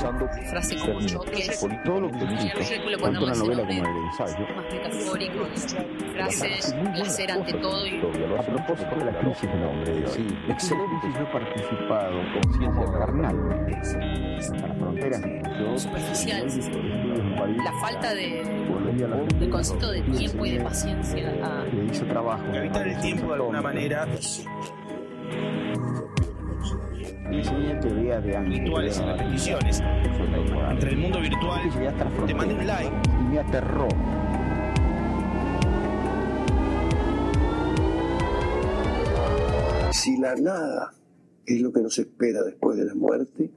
técnicamente. Frase como choques, Todo lo que círculo tanto cuando la novela como el ensayo. más metafóricos, frases, placer ante todo y A propósito de la crisis del hombre, sí, excelente. Yo he participado con ciencia carnal las fronteras. Superficial. en La falta de, del concepto de tiempo y de paciencia a, le hice trabajo. Evitar el tiempo de alguna manera. Rituales y repeticiones. Entre el mundo virtual, te mandé un like. y me aterró. Si la nada es lo que nos espera después de la muerte,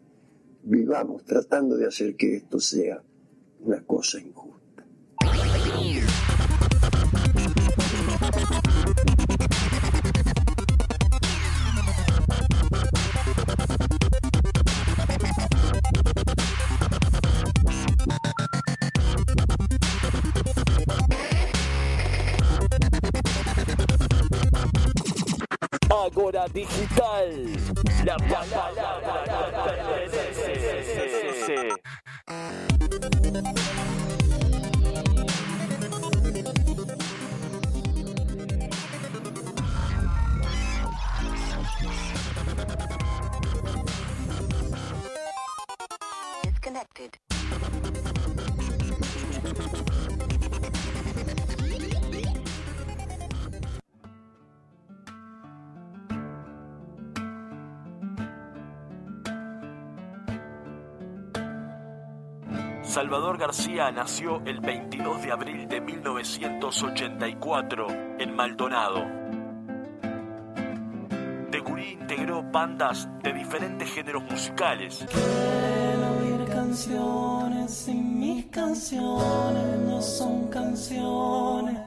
vivamos tratando de hacer que esto sea una cosa injusta. Agora Digital. La García nació el 22 de abril de 1984 en Maldonado. De gurí integró bandas de diferentes géneros musicales. Quiero oír canciones y mis canciones no son canciones.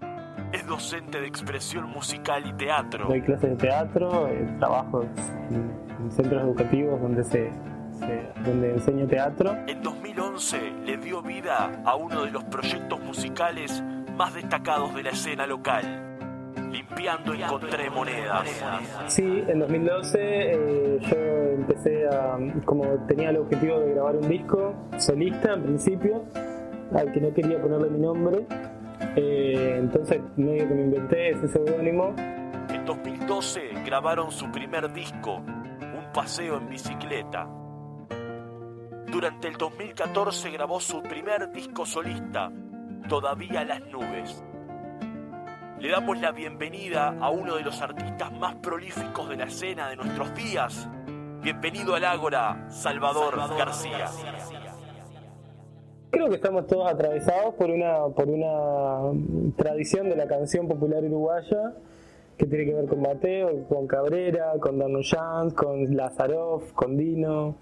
Es docente de expresión musical y teatro. Doy clases de teatro, eh, trabajo en, en centros educativos donde se, se- donde enseño teatro. En 2011 le dio vida a uno de los proyectos musicales más destacados de la escena local. Limpiando encontré monedas. Sí, en 2012 eh, yo empecé a, como tenía el objetivo de grabar un disco solista en principio, al que no quería ponerle mi nombre, eh, entonces medio que me inventé ese seudónimo. En 2012 grabaron su primer disco, Un paseo en bicicleta. Durante el 2014 grabó su primer disco solista, Todavía las nubes. Le damos la bienvenida a uno de los artistas más prolíficos de la escena de nuestros días. Bienvenido al Ágora, Salvador, García. Creo que estamos todos atravesados por una, por una mm, tradición de la canción popular uruguaya que tiene que ver con Mateo, con Cabrera, con Dano Jans, con Lazaroff, con Dino.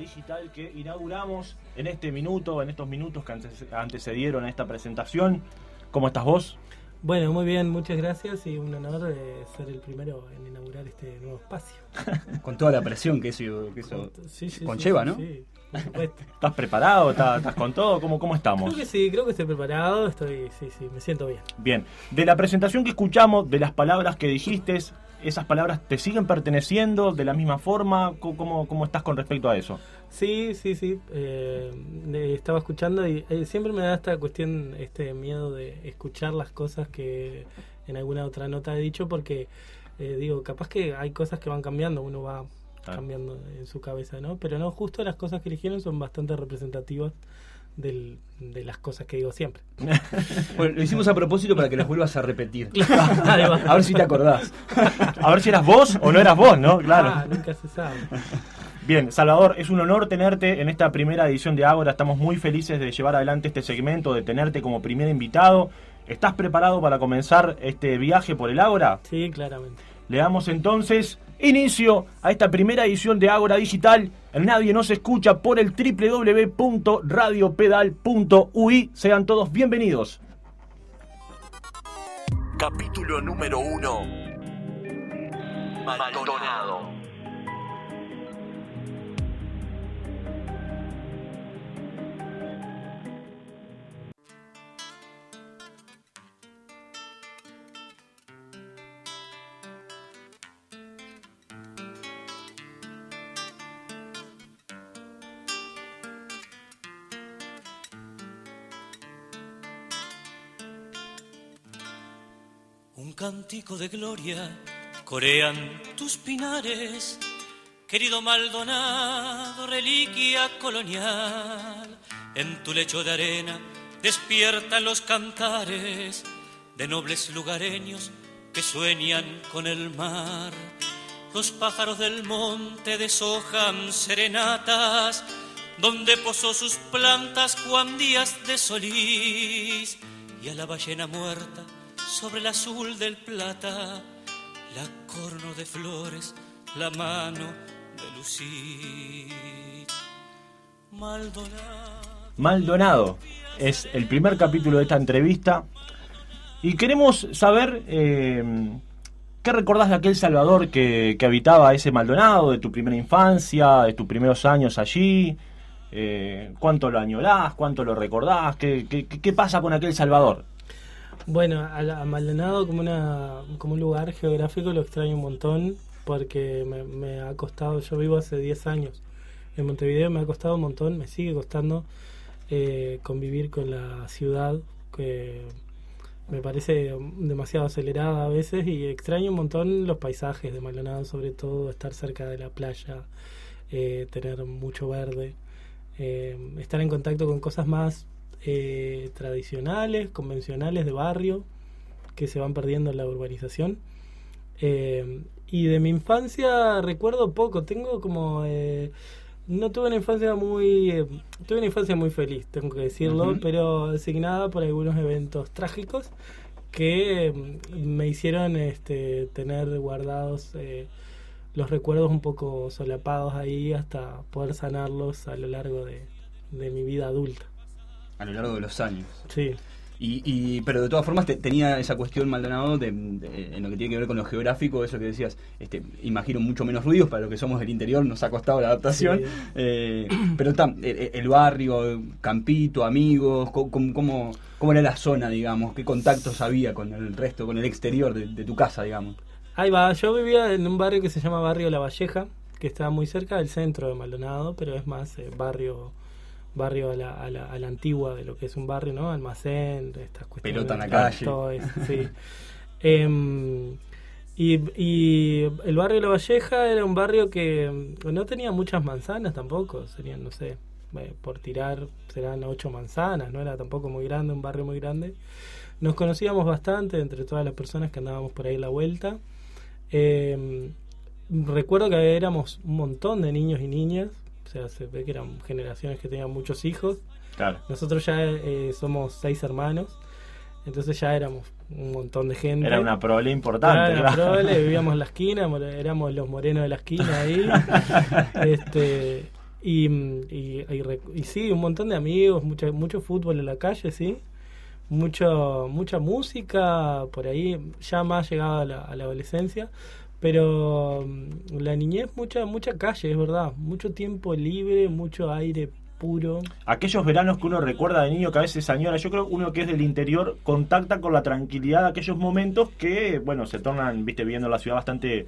Digital que inauguramos en este minuto, en estos minutos que antes- antecedieron a esta presentación. ¿Cómo estás vos? Bueno, muy bien, muchas gracias y un honor de ser el primero en inaugurar este nuevo espacio. Con toda la presión que eso, que eso Sí, sí, conlleva, sí, ¿no? Sí, por supuesto. ¿Estás preparado? ¿Estás, estás con todo? ¿Cómo, ¿Cómo estamos? Creo que sí, creo que estoy preparado, estoy, sí, sí, me siento bien. Bien, de la presentación que escuchamos, de las palabras que dijiste, ¿esas palabras te siguen perteneciendo de la misma forma? ¿Cómo, cómo- estás con respecto a eso? Sí, sí, sí. eh, estaba escuchando y eh, siempre me da esta cuestión, este miedo de escuchar las cosas que en alguna otra nota he dicho porque eh, digo, capaz que hay cosas que van cambiando, uno va cambiando en su cabeza, ¿no? Pero no, justo las cosas que eligieron son bastante representativas del- de las cosas que digo siempre. Bueno, lo hicimos a propósito para que las vuelvas a repetir. A ver si te acordás. A ver si eras vos o no eras vos, ¿no? Claro. Ah, nunca se sabe. Bien, Salvador, es un honor tenerte en esta primera edición de Ágora. Estamos muy felices de llevar adelante este segmento, de tenerte como primer invitado. ¿Estás preparado para comenzar este viaje por el Ágora? Sí, claramente. Le damos entonces inicio a esta primera edición de Ágora Digital. Nadie nos escucha por el www.radiopedal.ui. Sean todos bienvenidos. Capítulo número 1. Maldonado. Cántico de gloria corean tus pinares, querido Maldonado, reliquia colonial. En tu lecho de arena despiertan los cantares de nobles lugareños que sueñan con el mar. Los pájaros del monte deshojan serenatas, donde posó sus plantas Juan Díaz de Solís, y a la ballena muerta sobre el azul del plata, la corno de flores, la mano de Lucís. Maldonado. Maldonado es el primer capítulo de esta entrevista y queremos saber eh, qué recordás de aquel Salvador que, que, habitaba ese Maldonado, de tu primera infancia, de tus primeros años allí. Eh, ¿Cuánto lo añorás? ¿Cuánto lo recordás? ¿Qué, qué, qué pasa con aquel Salvador? Bueno, a, a, Maldonado como, una, un lugar geográfico lo extraño un montón porque me, me, ha costado, yo vivo hace 10 años en Montevideo, me ha costado un montón, me sigue costando eh, convivir con la ciudad que me parece demasiado acelerada a veces y extraño un montón los paisajes de Maldonado, sobre todo estar cerca de la playa, eh, tener mucho verde, eh, estar en contacto con cosas más eh, tradicionales, convencionales de barrio, que se van perdiendo en la urbanización. Eh, y de mi infancia recuerdo poco, tengo como... Eh, no tuve una infancia muy... Eh, tuve una infancia muy feliz, tengo que decirlo, uh -huh. pero asignada por algunos eventos trágicos que mm, me hicieron este, tener guardados los recuerdos un poco solapados ahí hasta poder sanarlos a lo largo de, de mi vida adulta a lo largo de los años. Sí. Y, y, pero de todas formas te, tenía esa cuestión Maldonado de, de, en lo que tiene que ver con lo geográfico, eso que decías, este, imagino mucho menos ruidos para lo que somos del interior, nos ha costado la adaptación, sí. eh, pero está, el, el, barrio, campito, amigos, ¿cómo, cómo, cómo era la zona, digamos? ¿Qué contactos había con el resto, con el exterior de, de tu casa, digamos? Ahí va, yo vivía en un barrio que se llama Barrio La Valleja, que está muy cerca del centro de Maldonado, pero es más eh, barrio barrio a la, a, la, a la, antigua de lo que es un barrio, ¿no? Almacén, estas cuestiones. Pelota en la calle. Todo eso, sí. eh, y, y, el barrio de La Valleja era un barrio que no tenía muchas manzanas tampoco, serían, no sé, por tirar serán ocho manzanas, no era tampoco muy grande, un barrio muy grande. Nos conocíamos bastante entre todas las personas que andábamos por ahí la vuelta. Eh, recuerdo que éramos un montón de niños y niñas, o sea, se ve que eran generaciones que tenían muchos hijos. Claro. Nosotros ya eh, somos seis hermanos, entonces ya éramos un montón de gente. Era una prole importante. Era una prole, vivíamos en la esquina, éramos los morenos de la esquina ahí. este y, y, y, y, sí, un montón de amigos, mucho, mucho fútbol en la calle, sí. Mucho, mucha música, por ahí ya más llegada a la, a la adolescencia pero la niñez mucha mucha calle es verdad mucho tiempo libre mucho aire puro aquellos veranos que uno recuerda de niño que a veces añora yo creo que uno que es del interior contacta con la tranquilidad de aquellos momentos que bueno se tornan viste viendo la ciudad bastante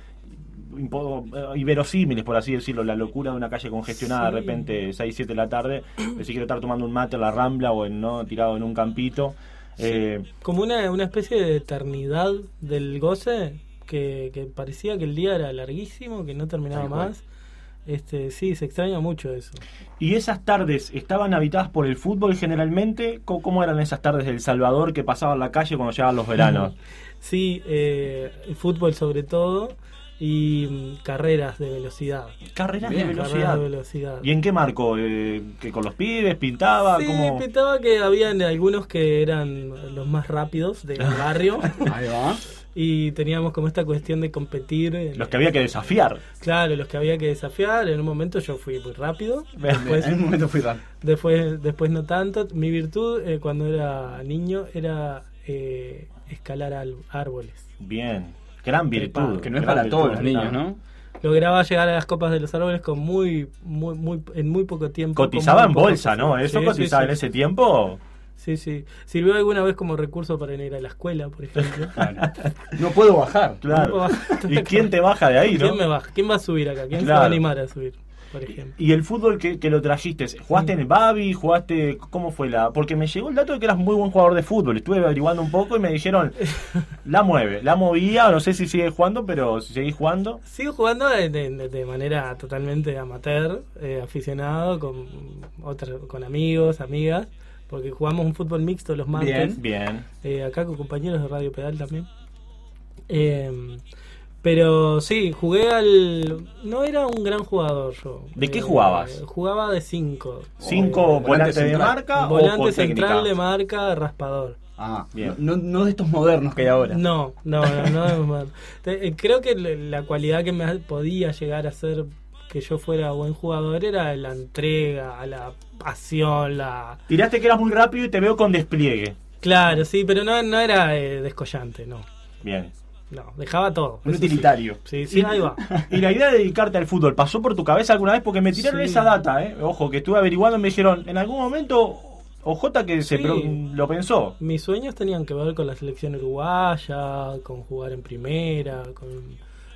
inverosímiles, por así decirlo, la locura de una calle congestionada sí. de repente 6, 7 de la tarde, si quiero estar tomando un mate en la rambla o en, no tirado en un campito. Sí. Eh, Como una, una especie de eternidad del goce que, que, parecía que el día era larguísimo, que no terminaba más. Este, sí, se extraña mucho eso. ¿Y esas tardes estaban habitadas por el fútbol generalmente? ¿Cómo, cómo eran esas tardes del Salvador que pasaban la calle cuando llegaban los veranos? sí, eh, el fútbol sobre todo. y mm, carreras de velocidad. Carreras Bien, de Carreras velocidad. de velocidad. ¿Y en qué marco? Eh, ¿Que con los pibes pintaba? Sí, ¿Cómo? pintaba que habían algunos que eran los más rápidos del barrio Ahí va. Y teníamos como esta cuestión de competir. en- Los que había que desafiar. Claro, los que había que desafiar. En un momento yo fui muy rápido. Después, en un momento fui raro. después, después no tanto. Mi virtud eh, cuando era niño era eh, escalar al- árboles. Bien. Gran virtud. Que no es gran para todos los niños. ¿no? Lograba llegar a las copas de los árboles con muy, muy, muy, en muy poco tiempo. Cotizaba en bolsa, ¿no? Eso Sí, cotizaba sí, en ese tiempo. Sí, sí. Sirvió alguna vez como recurso para ir a la escuela, por ejemplo. No puedo bajar. Claro. ¿Y quién te baja de ahí, no? ¿Quién me baja? ¿Quién va a subir acá? ¿Quién se Claro. va a animar a subir, por ejemplo? Y el fútbol que, que lo trajiste, ¿jugaste en el Babi? ¿Jugaste? ¿Cómo fue la...? Porque me llegó el dato de que eras muy buen jugador de fútbol. Estuve averiguando un poco y me dijeron, la mueve, la movía, no sé si sigue jugando, pero si seguís jugando. Sigo jugando de, de- de manera totalmente amateur, eh, aficionado, con, otra- con amigos, amigas, porque jugamos un fútbol mixto los martes. Bien. Eh, acá con compañeros de Radio Pedal también. Eh, pero sí, jugué al... No era un gran jugador yo. ¿De qué Eh, jugabas? Jugaba de 5. ¿Cinco volante volantes de central. marca o Volante con central técnica? de marca, raspador. Ah, Bien. No, no de estos modernos que hay ahora. No, no, no, no es mal. Te- eh, Creo que la cualidad que me podía llegar a ser que yo fuera buen jugador era la entrega, la pasión, la... Tiraste que eras muy rápido y te veo con despliegue. Claro, sí, pero no, no era eh, descollante, no. Bien. No, dejaba todo. Un sí. utilitario. Sí, sí, ahí va. Y la idea de dedicarte al fútbol, ¿pasó por tu cabeza alguna vez? Porque me tiraron Sí. esa data, ¿eh? Ojo, que estuve averiguando y me dijeron, en algún momento, OJ que se pro- lo pensó. Mis sueños tenían que ver con la selección uruguaya, con jugar en primera, con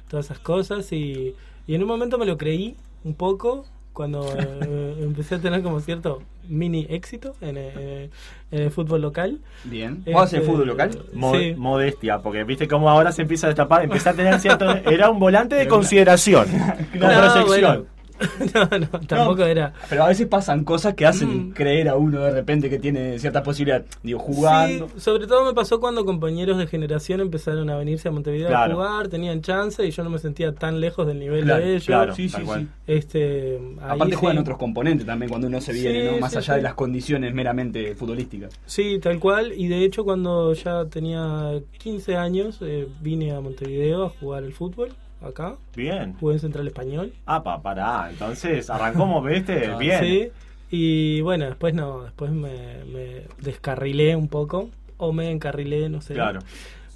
todas esas cosas y, y en un momento me lo creí un poco cuando eh, empecé a tener como cierto mini éxito en, el- en el fútbol local. Bien. ¿Jugabas en Este, fútbol local? Mo- Sí. Modestia, porque viste cómo ahora se empieza a destapar, empieza a tener cierto... Era un volante de consideración, con No, proyección. bueno. no, no, tampoco era. Pero a veces pasan cosas que hacen Mm. creer a uno de repente que tiene cierta posibilidad. Digo, jugando. Sí, sobre todo me pasó cuando compañeros de generación empezaron a venirse a Montevideo Claro. a jugar, tenían chance y yo no me sentía tan lejos del nivel Claro, de ellos. claro. Sí, sí, sí. Este, ahí Aparte sí. juegan otros componentes también cuando uno se viene, Sí, ¿no? Más sí, allá sí. de las condiciones meramente futbolísticas. Sí, tal cual. Y de hecho, cuando ya tenía 15 años, eh, vine a Montevideo a jugar al fútbol, acá. Bien. Jugué en Central Español. Ah, pa, pará. Entonces, arrancamos, ¿viste? Bien. Sí. Y bueno, después no, después me, me descarrilé un poco. O me encarrilé, no sé. Claro.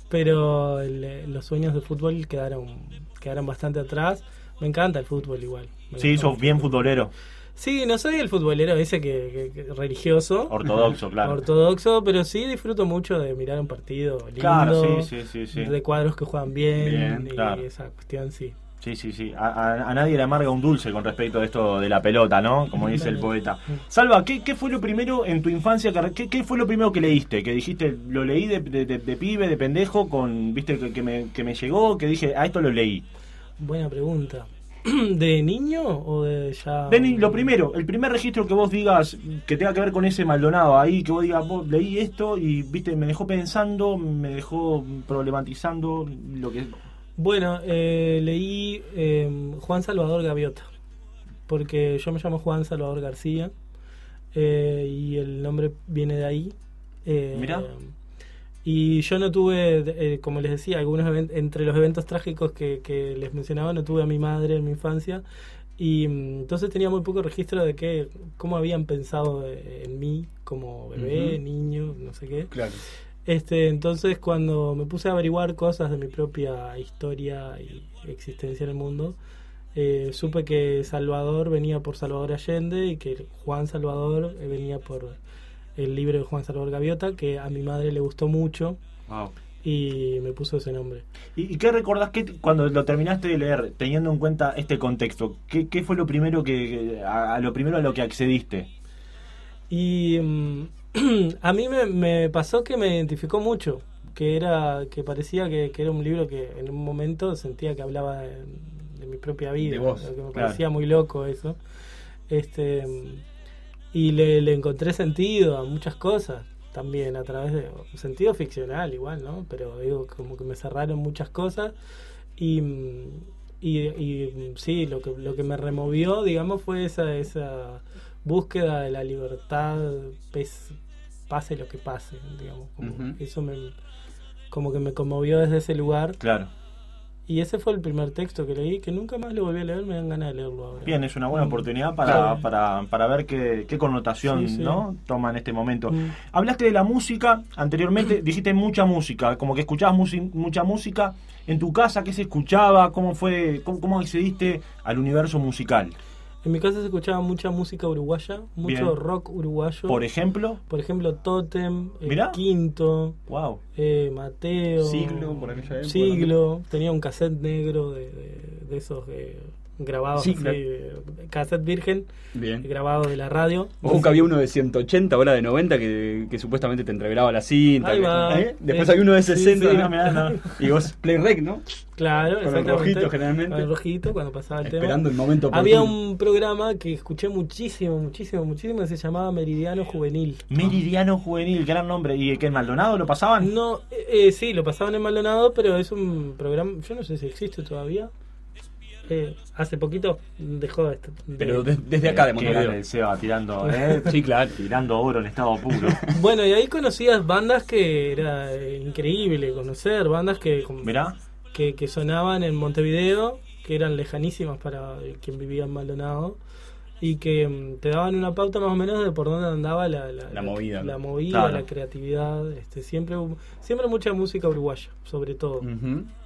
Pero el- los sueños de fútbol quedaron, quedaron bastante atrás. Me encanta el fútbol igual. Me Sí, sos bien futbolero. Sí, no soy el futbolero ese que, que- que- religioso. Ortodoxo, claro. Ortodoxo, pero sí disfruto mucho de mirar un partido lindo. Claro, sí, sí, sí. De cuadros que juegan bien. Bien, y claro. esa cuestión, sí. Sí, sí, sí. A, a- a nadie le amarga un dulce con respecto a esto de la pelota, ¿no? Como dice el poeta. Salva, ¿qué, qué fue lo primero en tu infancia? que- ¿Qué, qué fue lo primero que leíste? Que dijiste, lo leí de, de- de- de pibe, de pendejo, con, viste, que, que me, que me llegó, que dije, a esto lo leí. Buena pregunta. ¿De niño o de ya.? Denny, lo primero, el primer registro que vos digas que tenga que ver con ese Maldonado ahí, que vos digas, vos leí esto y, viste, me dejó pensando, me dejó problematizando lo que... Bueno, eh, leí eh, Juan Salvador Gaviota. Porque yo me llamo Juan Salvador García. eh, y el nombre viene de ahí. Eh, Mirá. Y yo no tuve, eh, como les decía, algunos entre los eventos trágicos que, que les mencionaba, no tuve a mi madre en mi infancia. Y mm, entonces tenía muy poco registro de qué, cómo habían pensado eh, en mí como bebé, niño, no sé qué. Claro. Este, entonces cuando me puse a averiguar cosas de mi propia historia y existencia en el mundo, eh, supe que Salvador venía por Salvador Allende y que Juan Salvador eh, venía por el libro de Juan Salvador Gaviota, que a mi madre le gustó mucho Wow. y me puso ese nombre. ¿Y, y qué recordás que cuando lo terminaste de leer, teniendo en cuenta este contexto? ¿Qué, qué fue lo primero que a, a lo primero a lo que accediste? Y mm, a mí me, me pasó que me identificó mucho, que era que parecía que, que era un libro que en un momento sentía que hablaba de, de mi propia vida, De vos, que me claro. parecía muy loco eso. Este y le, le encontré sentido a muchas cosas también a través de sentido ficcional igual, ¿no? Pero digo como que me cerraron muchas cosas Y, y, y, sí, lo que, lo que me removió, digamos, fue esa, esa búsqueda de la libertad, pes- pase lo que pase, digamos. Como. Eso me, como que me conmovió desde ese lugar. Claro. Y ese fue el primer texto que leí, que nunca más lo volví a leer, me dan ganas de leerlo ahora. Bien, es una buena Mm. oportunidad para, Sí. para, para ver qué, qué connotación Sí, sí. ¿no? toma en este momento. Mm. Hablaste de la música, anteriormente dijiste mucha música, como que escuchabas mucha música. En tu casa, ¿qué se escuchaba? ¿Cómo fue? ¿Cómo, cómo accediste al universo musical? En mi casa se escuchaba mucha música uruguaya, mucho Bien. rock uruguayo. Por ejemplo, Por ejemplo, Totem, El Mirá. Quinto, wow. eh, Mateo. Siglo, por aquella época Siglo. Tenía un cassette negro de, de- de esos eh, grabados Sí, así, claro. cassette virgen, Bien. grabado de la radio. Ojo que había uno de 180, ahora de 90, que, que supuestamente te entreveraba la cinta. Ahí que- va. ¿eh? Después Eh, había uno de sí, 60. sí. ¿no? Mirá, no. Y vos, Play Rec, ¿no? Claro, Con el rojito, generalmente. Con el rojito, cuando pasaba el tema. Esperando el momento oportuno. Había un programa que escuché muchísimo, muchísimo, muchísimo, que se llamaba Meridiano Juvenil. Meridiano Juvenil, gran nombre. ¿Y que en Maldonado lo pasaban? No, eh, eh, sí, lo pasaban en Maldonado, pero es un programa, yo no sé si existe todavía. Eh, hace poquito dejó de, de- Pero de- desde acá de Montevideo. el Seba tirando, ¿eh? Sí, claro. tirando oro en estado puro. Bueno, y ahí conocías bandas que era eh, increíble conocer, bandas que, que, que sonaban en Montevideo, que eran lejanísimas para quien vivía en Maldonado, y que mm, te daban una pauta más o menos de por dónde andaba la, La movida. la, movida, Claro. la creatividad, este, siempre, siempre mucha música uruguaya, sobre todo.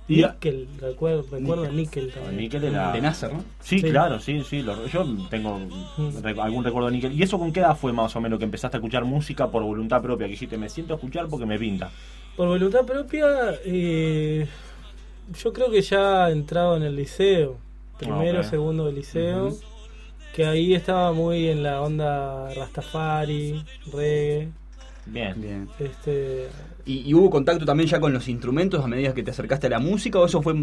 Nickel, recuerdo, recuerdo a Nickel también. Níquel era... De Nasser, ¿no? Sí, Sí. claro, sí, sí. lo- yo tengo Mm. re- algún recuerdo de Níquel. ¿Y eso con qué edad fue más o menos que empezaste a escuchar música por voluntad propia? Que dijiste, me siento a escuchar porque me pinta. Por voluntad propia, eh, yo creo que ya entrado en el liceo, primero, Ok. segundo de liceo, que ahí estaba muy en la onda Rastafari, reggae, Bien. Bien. este, ¿Y, y hubo contacto también ya con los instrumentos a medida que te acercaste a la música o eso fue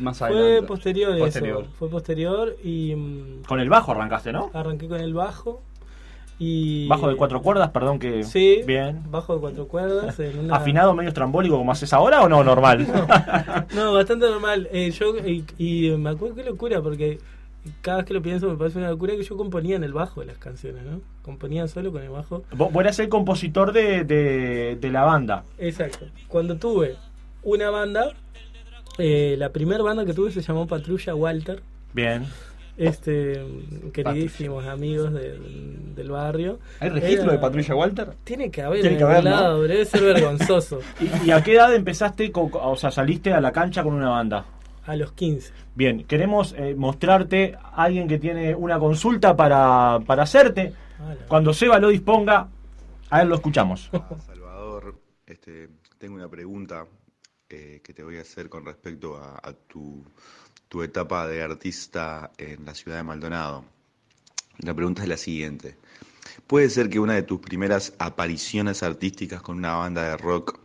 más fue adelante? posterior, Posterior. eso, fue posterior y mm, Con el bajo arrancaste, ¿no? arranqué con el bajo y Bajo de cuatro cuerdas, perdón que... Sí, Bien. bajo de cuatro cuerdas, en una- ¿Afinado medio estrambólico como haces ahora o no? Normal. No, bastante normal. Eh, yo y, y me acuerdo qué locura porque cada vez que lo pienso me parece una locura que yo componía en el bajo las canciones, ¿no? Componía solo con el bajo. Vos eras el compositor de, de, de la banda. Exacto. Cuando tuve una banda, eh, la primera banda que tuve se llamó Patrulla Walter. Bien. Este, queridísimos amigos de- del barrio. ¿Hay registro Era- de Patrulla Walter? Tiene que haber Tiene en que haber, ¿no? lado, debe ser vergonzoso. ¿Y, y a qué edad empezaste, con- o sea, saliste a la cancha con una banda? A los 15. Bien, queremos eh, mostrarte a alguien que tiene una consulta para, para hacerte. La- Cuando Seba lo disponga, a ver, lo escuchamos. Ah, Salvador, este, tengo una pregunta eh, que te voy a hacer con respecto a, a tu, tu etapa de artista en la ciudad de Maldonado. La pregunta es la siguiente. ¿Puede ser que una de tus primeras apariciones artísticas con una banda de rock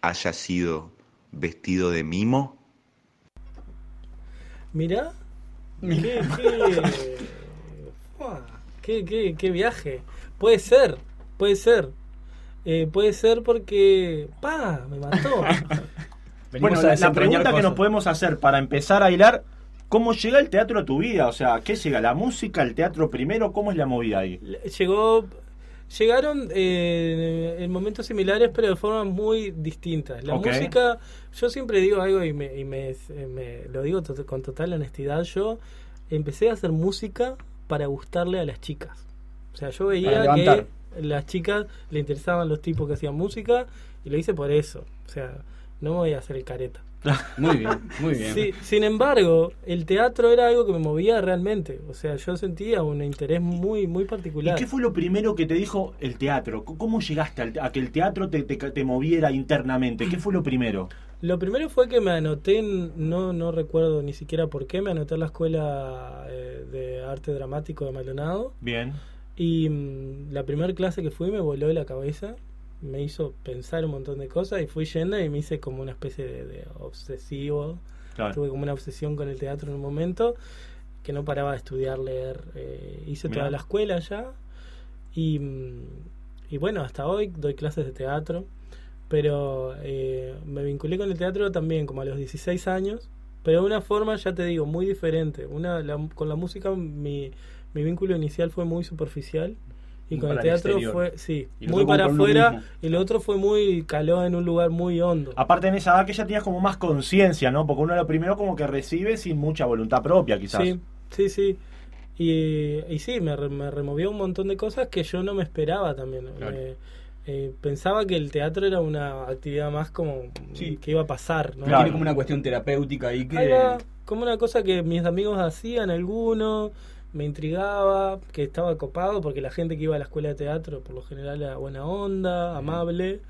haya sido vestido de mimo? Mirá. Qué, qué, qué, qué- qué viaje. Puede ser, puede ser. Eh, puede ser porque. ¡Pa! Me mató. Bueno, la, pregunta que nos podemos hacer para empezar a hilar, ¿cómo llega el teatro a tu vida? O sea, ¿qué llega? ¿La música, el teatro primero? ¿Cómo es la movida ahí? Llegó. Llegaron eh, en momentos similares, pero de formas muy distintas. La música, yo siempre digo algo y me, y me, me lo digo to- con total honestidad. Yo empecé a hacer música para gustarle a las chicas. O sea, yo veía que las chicas le interesaban los tipos que hacían música y lo hice por eso. O sea, no me voy a hacer el careta. Muy bien, muy bien. Sí, sin embargo, el teatro era algo que me movía realmente. O sea, yo sentía un interés muy, muy ¿Y particular. qué fue lo primero que te dijo el teatro? ¿Cómo llegaste al a que el teatro te, te, te moviera internamente? ¿Qué fue lo primero? Lo primero fue que me anoté, no, no recuerdo ni siquiera por qué, me anoté en la escuela eh, de arte dramático de Maldonado. Bien. Y mm, la primera clase que fui me voló de la cabeza, me hizo pensar un montón de cosas y fui yendo y me hice como una especie de, de obsesivo. Claro. Tuve como una obsesión con el teatro en un momento que no paraba de estudiar, leer. eh, hice Mirá. toda la escuela ya y, mm, y bueno, hasta hoy doy clases de teatro, pero eh, me vinculé con el teatro también como a los 16 años, pero de una forma, ya te digo, muy diferente. Una, la- con la música mi, mi vínculo inicial fue muy superficial. Y con el teatro exterior. fue, sí, muy para afuera. Y lo otro fue muy caló en un lugar muy hondo. Aparte en esa edad que ya tenías como más conciencia, ¿no? Porque uno lo primero como que recibe sin mucha voluntad propia, quizás. Sí, sí, sí. Y, y sí, me, re- me removió un montón de cosas que yo no me esperaba también. Claro. Me- eh, pensaba que el teatro era una actividad más como Sí. que iba a pasar. ¿no? Tiene como una cuestión terapéutica ahí que. Como una cosa que mis amigos hacían algunos, me intrigaba, que estaba copado porque la gente que iba a la escuela de teatro por lo general era buena onda, amable.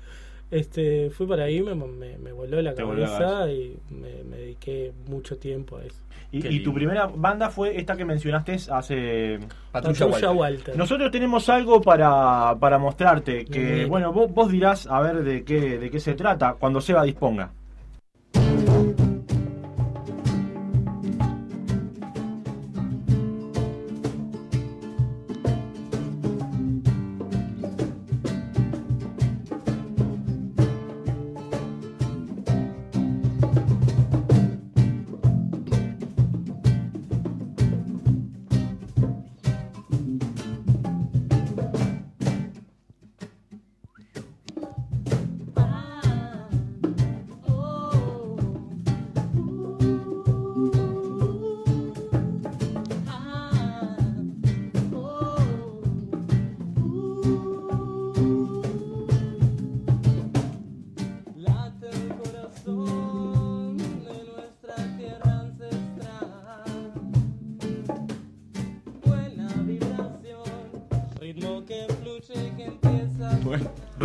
Este, fui para ahí, me, me, me voló la Te cabeza y me, me dediqué mucho tiempo a eso. Y, tu primera banda fue esta que mencionaste hace... Patrulla Patrulla Walter. Walter. Nosotros tenemos algo para, para mostrarte, que Bien. bueno, vos, vos dirás a ver de qué, de qué se trata cuando Seba disponga.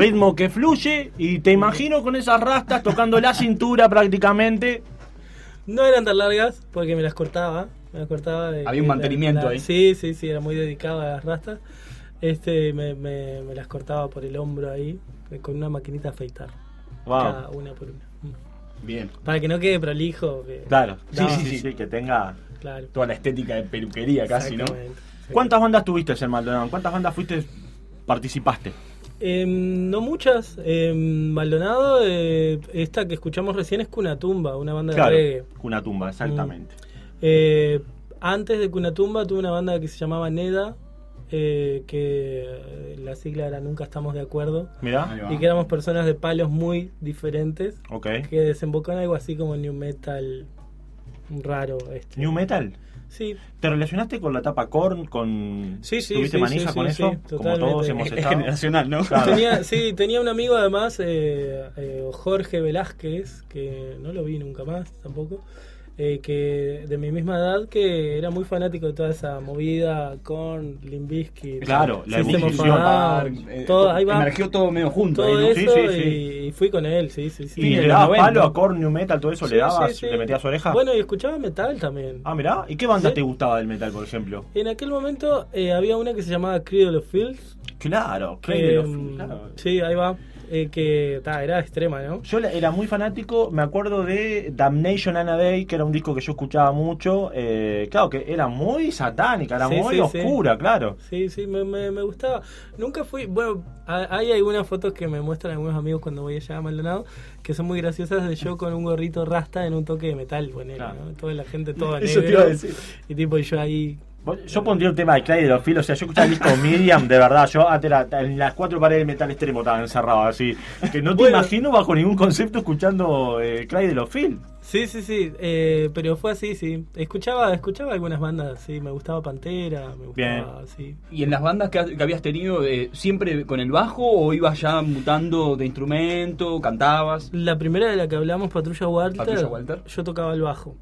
Ritmo que fluye y te imagino con esas rastas tocando la cintura prácticamente. No eran tan largas porque me las cortaba. Me las cortaba de- Había un mantenimiento la- ahí. Sí, sí, sí, era muy dedicado a las rastas. Este, me, me, me las cortaba por el hombro ahí con una maquinita a afeitar. Wow. Cada una por una. Mm. Bien. Para que no quede prolijo. que- Claro, sí, No, sí, sí, sí, que tenga Claro. Toda la estética de peluquería casi, ¿no? ¿Cuántas bandas tuviste en Maldonado? ¿Cuántas bandas fuiste, participaste? Em, no muchas. Em, Maldonado, eh, esta que escuchamos recién es Cunatumba, una banda Claro, de reggae. una tumba, exactamente. Eh, antes de Cunatumba tuve una banda que se llamaba Neda, eh, que eh, la sigla era Nunca estamos de acuerdo. Mirá. Y que éramos personas de palos muy diferentes, ok. que desembocó en algo así como new metal raro. Este. New Metal. Sí, ¿Te relacionaste con la etapa Korn? Con... Sí, sí, ¿Tuviste sí, manija sí, con sí, eso? sí, Como todos hemos Es estado. generacional, ¿no? Claro. Tenía, sí, tenía un amigo además, eh, eh, Jorge Velázquez, que no lo vi nunca más tampoco, eh, que de mi misma edad, que era muy fanático de toda esa movida con Limbisky. Claro, la evolución. a Down, Eh, todo, ahí va, Emergió todo medio junto todo ahí, ¿no? eso Sí, sí, sí. Y, fui con él, sí, sí, sí. ¿Y de le dabas 90. palo a Korn, New Metal, todo eso? Sí, ¿Le dabas? sí, sí. ¿Le metías oreja? Bueno, y escuchaba metal también. Ah, mirá. ¿Y qué banda Sí. te gustaba del metal, por ejemplo? En aquel momento eh, había una que se llamaba Cradle of Fields. Claro, que, Cradle of- mm, claro. Sí, ahí va. Eh, que ta, era extrema, ¿no? Yo era muy fanático, me acuerdo de Damnation Anna Day, que era un disco que yo escuchaba mucho. eh, claro, que era muy satánica, era Sí, muy sí, oscura, claro. Sí, sí, me, me, me gustaba. Nunca fui. Bueno, ha- hay algunas fotos que me muestran algunos amigos cuando voy allá a Maldonado que son muy graciosas de yo con un gorrito rasta en un toque de metal, bueno, Claro. ¿no? Toda la gente toda Eso te iba a decir. Y tipo, yo ahí. Yo pondría un tema de Clyde de los Filos, o sea, yo escuchaba el disco Miriam, de verdad, yo antes era- en las cuatro paredes del metal extremo estaba encerrado así. Que no te Bueno. imagino bajo ningún concepto escuchando eh, Clyde de los Phil. Sí, sí, sí, eh, pero fue así, sí. Escuchaba, escuchaba algunas bandas, sí, me gustaba Pantera, me gustaba, sí. ¿Y en las bandas que, que habías tenido, eh, siempre con el bajo o ibas ya mutando de instrumento, cantabas? La primera de la que hablamos, Patrulla Walter, Patrulla Walter. yo tocaba el bajo.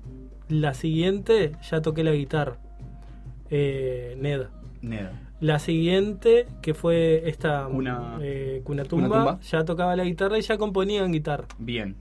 La siguiente, ya toqué la guitarra. Eh, Neda. Neda. La siguiente, que fue esta Cuna- eh, Cunatumba, Cunatumba. ya tocaba la guitarra y ya componía en guitarra. Bien.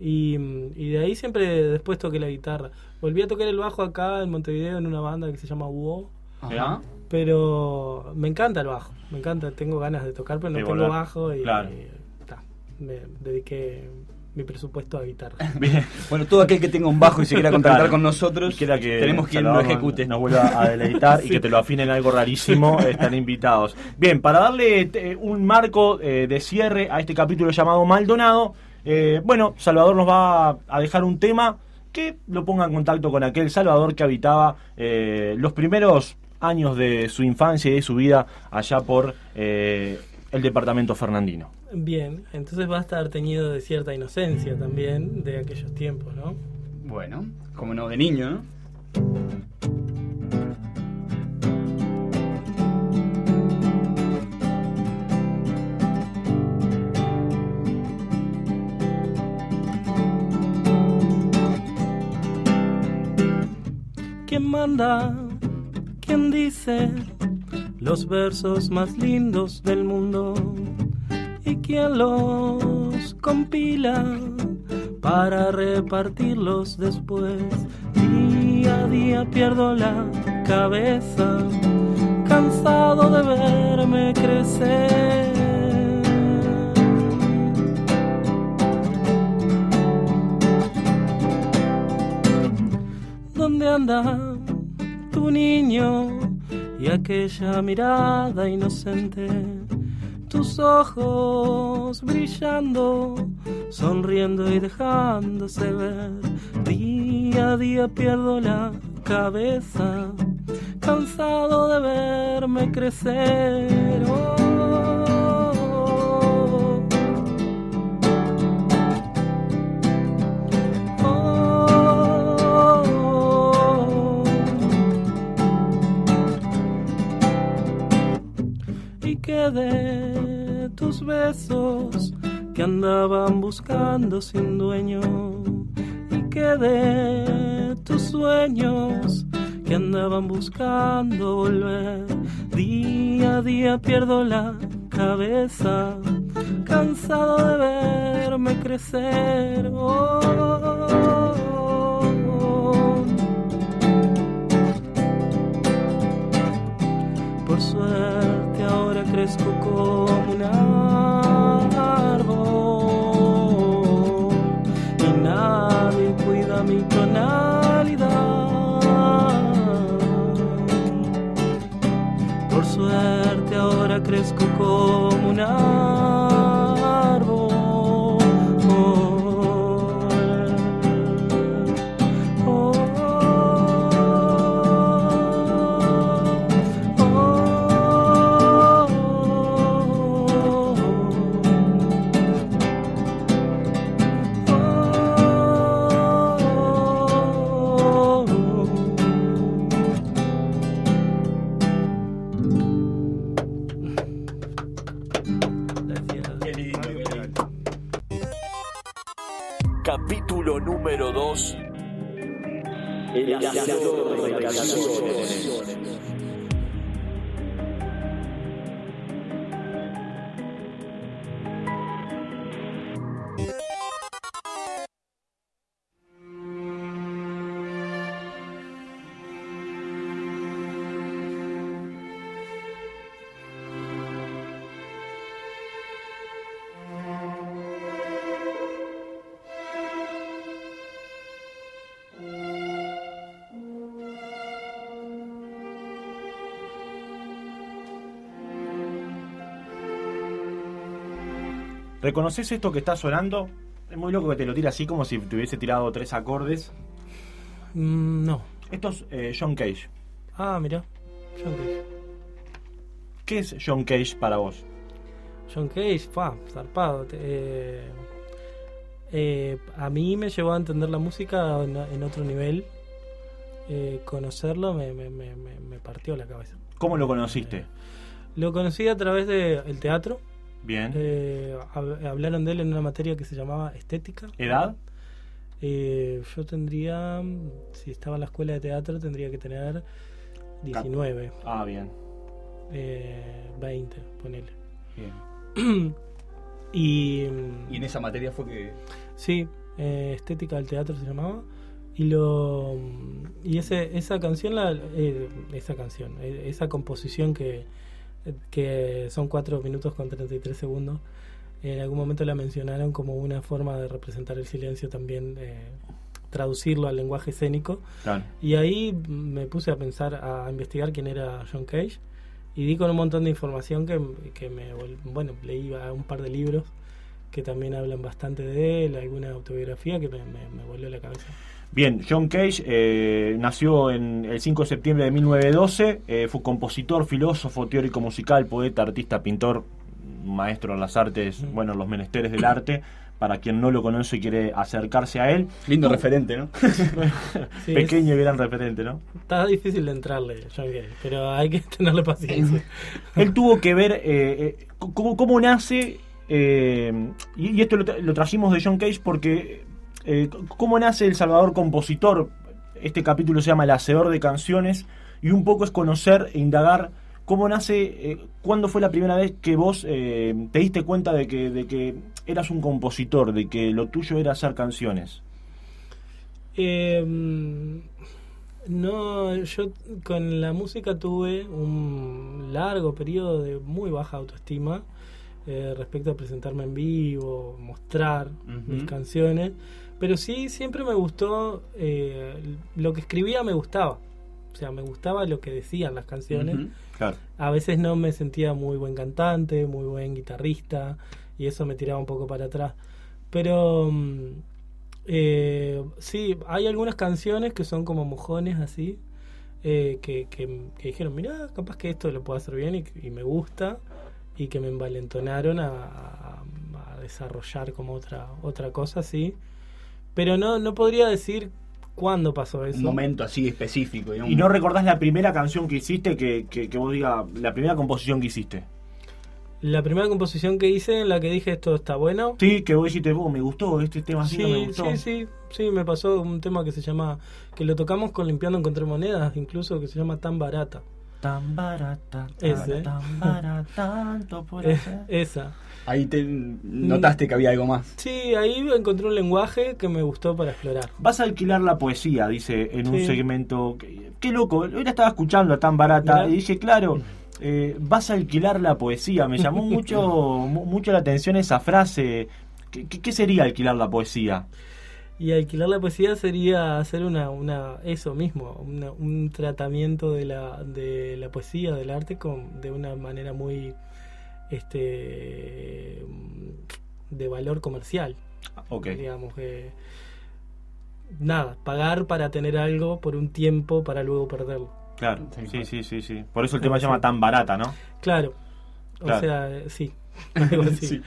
Y, y de ahí siempre después toqué la guitarra. Volví a tocar el bajo acá en Montevideo en una banda que se llama UO. Ajá. Pero me encanta el bajo, me encanta, tengo ganas de tocar, pero no De tengo bajo y, Claro. y, ta, me dediqué mi presupuesto a guitarra. Bien. Bueno, todo aquel que tenga un bajo y se quiera contactar Claro. con nosotros, que tenemos quien lo ejecute. Nos vuelva a deleitar y que te lo afinen algo rarísimo, están invitados. Bien, para darle eh, un marco eh, de cierre a este capítulo llamado Maldonado, eh, bueno, Salvador nos va a dejar un tema que lo ponga en contacto con aquel Salvador que habitaba eh, los primeros años de su infancia y de su vida allá por eh, el departamento fernandino. Bien, entonces va a estar teñido de cierta inocencia también de aquellos tiempos, ¿no? Bueno, como no, de niño, ¿no? ¿Quién manda? ¿Quién dice los versos más lindos del mundo? ¿Y quién los compila para repartirlos después? Día a día pierdo la cabeza, cansado de verme crecer. ¿Dónde anda tu niño y aquella mirada inocente? Tus ojos brillando, sonriendo y dejándose ver. Día a día pierdo la cabeza, cansado de verme crecer. Oh. y que de tus besos que andaban buscando sin dueño y que de tus sueños que andaban buscando volver día a día pierdo la cabeza cansado de verme crecer oh, oh, oh. por suerte crezco como un árbol y nadie cuida mi tonalidad. Por suerte ahora crezco como un árbol. Número 2. El de canciones. ¿Reconoces esto que está sonando? Es muy loco que te lo tira así como si te hubiese tirado tres acordes. Mm, no. Esto es eh, John Cage. Ah, mira. John Cage. ¿Qué es John Cage para vos? John Cage, fa, zarpado. eh, eh, a mí me llevó a entender la música en, en otro nivel. Eh, conocerlo me, me, me, me- me partió la cabeza. ¿Cómo lo conociste? Lo conocí a través del teatro. Bien. Eh, hab- hablaron de él en una materia que se llamaba estética. ¿Edad? Eh, yo tendría, si estaba en la escuela de teatro, tendría que tener 19. Ah, bien. Eh, 20, ponele. Bien. y, Y en esa materia fue que. Sí, eh, Estética del Teatro se llamaba. Y lo y ese, esa canción, la, eh, esa canción, esa composición que, que son 4 minutos con 33 segundos, en algún momento la mencionaron como una forma de representar el silencio también, eh, traducirlo al lenguaje escénico. Claro. Y ahí me puse a pensar, a investigar quién era John Cage. Y di con un montón de información que, que me, bueno, leí a un par de libros que también hablan bastante de él, alguna autobiografía que me, me, me voló la cabeza. Bien, John Cage eh, nació en el 5 de septiembre de 1912, eh, fue compositor, filósofo, teórico musical, poeta, artista, pintor, maestro en las artes, Mm. bueno, los menesteres del arte. Para quien no lo conoce y quiere acercarse a él. Lindo referente, ¿no? Sí, Pequeño y gran referente, ¿no? Está difícil de entrarle, John Cage, pero hay que tenerle paciencia. Él tuvo que ver eh, eh, cómo, cómo nace, eh, y, y esto lo, tra- lo trajimos de John Cage porque eh, cómo nace El Salvador compositor. Este capítulo se llama El Hacedor de Canciones y un poco es conocer e indagar cómo nace, eh, cuándo fue la primera vez que vos eh, te diste cuenta de que, de que eras un compositor, de que lo tuyo era hacer canciones. Eh, no, yo con la música tuve un largo periodo de muy baja autoestima eh, respecto a presentarme en vivo, mostrar mis canciones, pero sí siempre me gustó, eh, lo que escribía me gustaba, o sea, me gustaba lo que decían las canciones. Claro. A veces no me sentía muy buen cantante, muy buen guitarrista, y eso me tiraba un poco para atrás. Pero mm, eh, sí, hay algunas canciones que son como mojones así, eh, que, que, que dijeron, mira, capaz que esto lo puedo hacer bien y, y me gusta, y que me envalentonaron a, a- a desarrollar como otra, otra cosa así. Pero no, no podría decir cuándo pasó eso. Un momento así específico. digamos. ¿Y no recordás la primera canción que hiciste que, que, que vos digas, la primera composición que hiciste? La primera composición que hice en la que dije esto está bueno. Sí, que vos dijiste, vos me gustó, este tema así no me Sí, gustó. sí, sí, sí, me pasó un tema que se llama, que lo tocamos con Limpiando Encontré Monedas, incluso que se llama Tan Barata. Tan barata, Ese. tan barata, tanto por hacer. esa. Ahí te notaste que había algo más. Sí, ahí encontré un lenguaje que me gustó para explorar. Vas a alquilar la poesía, dice en un Sí. segmento. Qué, qué loco, hoy la estaba escuchando a tan barata Mirá. y dije, claro, eh, vas a alquilar la poesía. Me llamó mucho, mu- mucho la atención esa frase. ¿Qué, qué- qué sería alquilar la poesía? Y alquilar la poesía sería hacer una, una eso mismo, una- un tratamiento de la, de la poesía, del arte, con, de una manera muy este de valor comercial. Digamos que nada, pagar para tener algo por un tiempo para luego perderlo. Claro, sí, sí, sí, sí. Por eso el tema se llama tan barata, ¿no? Claro. Claro. O sea, eh, sí.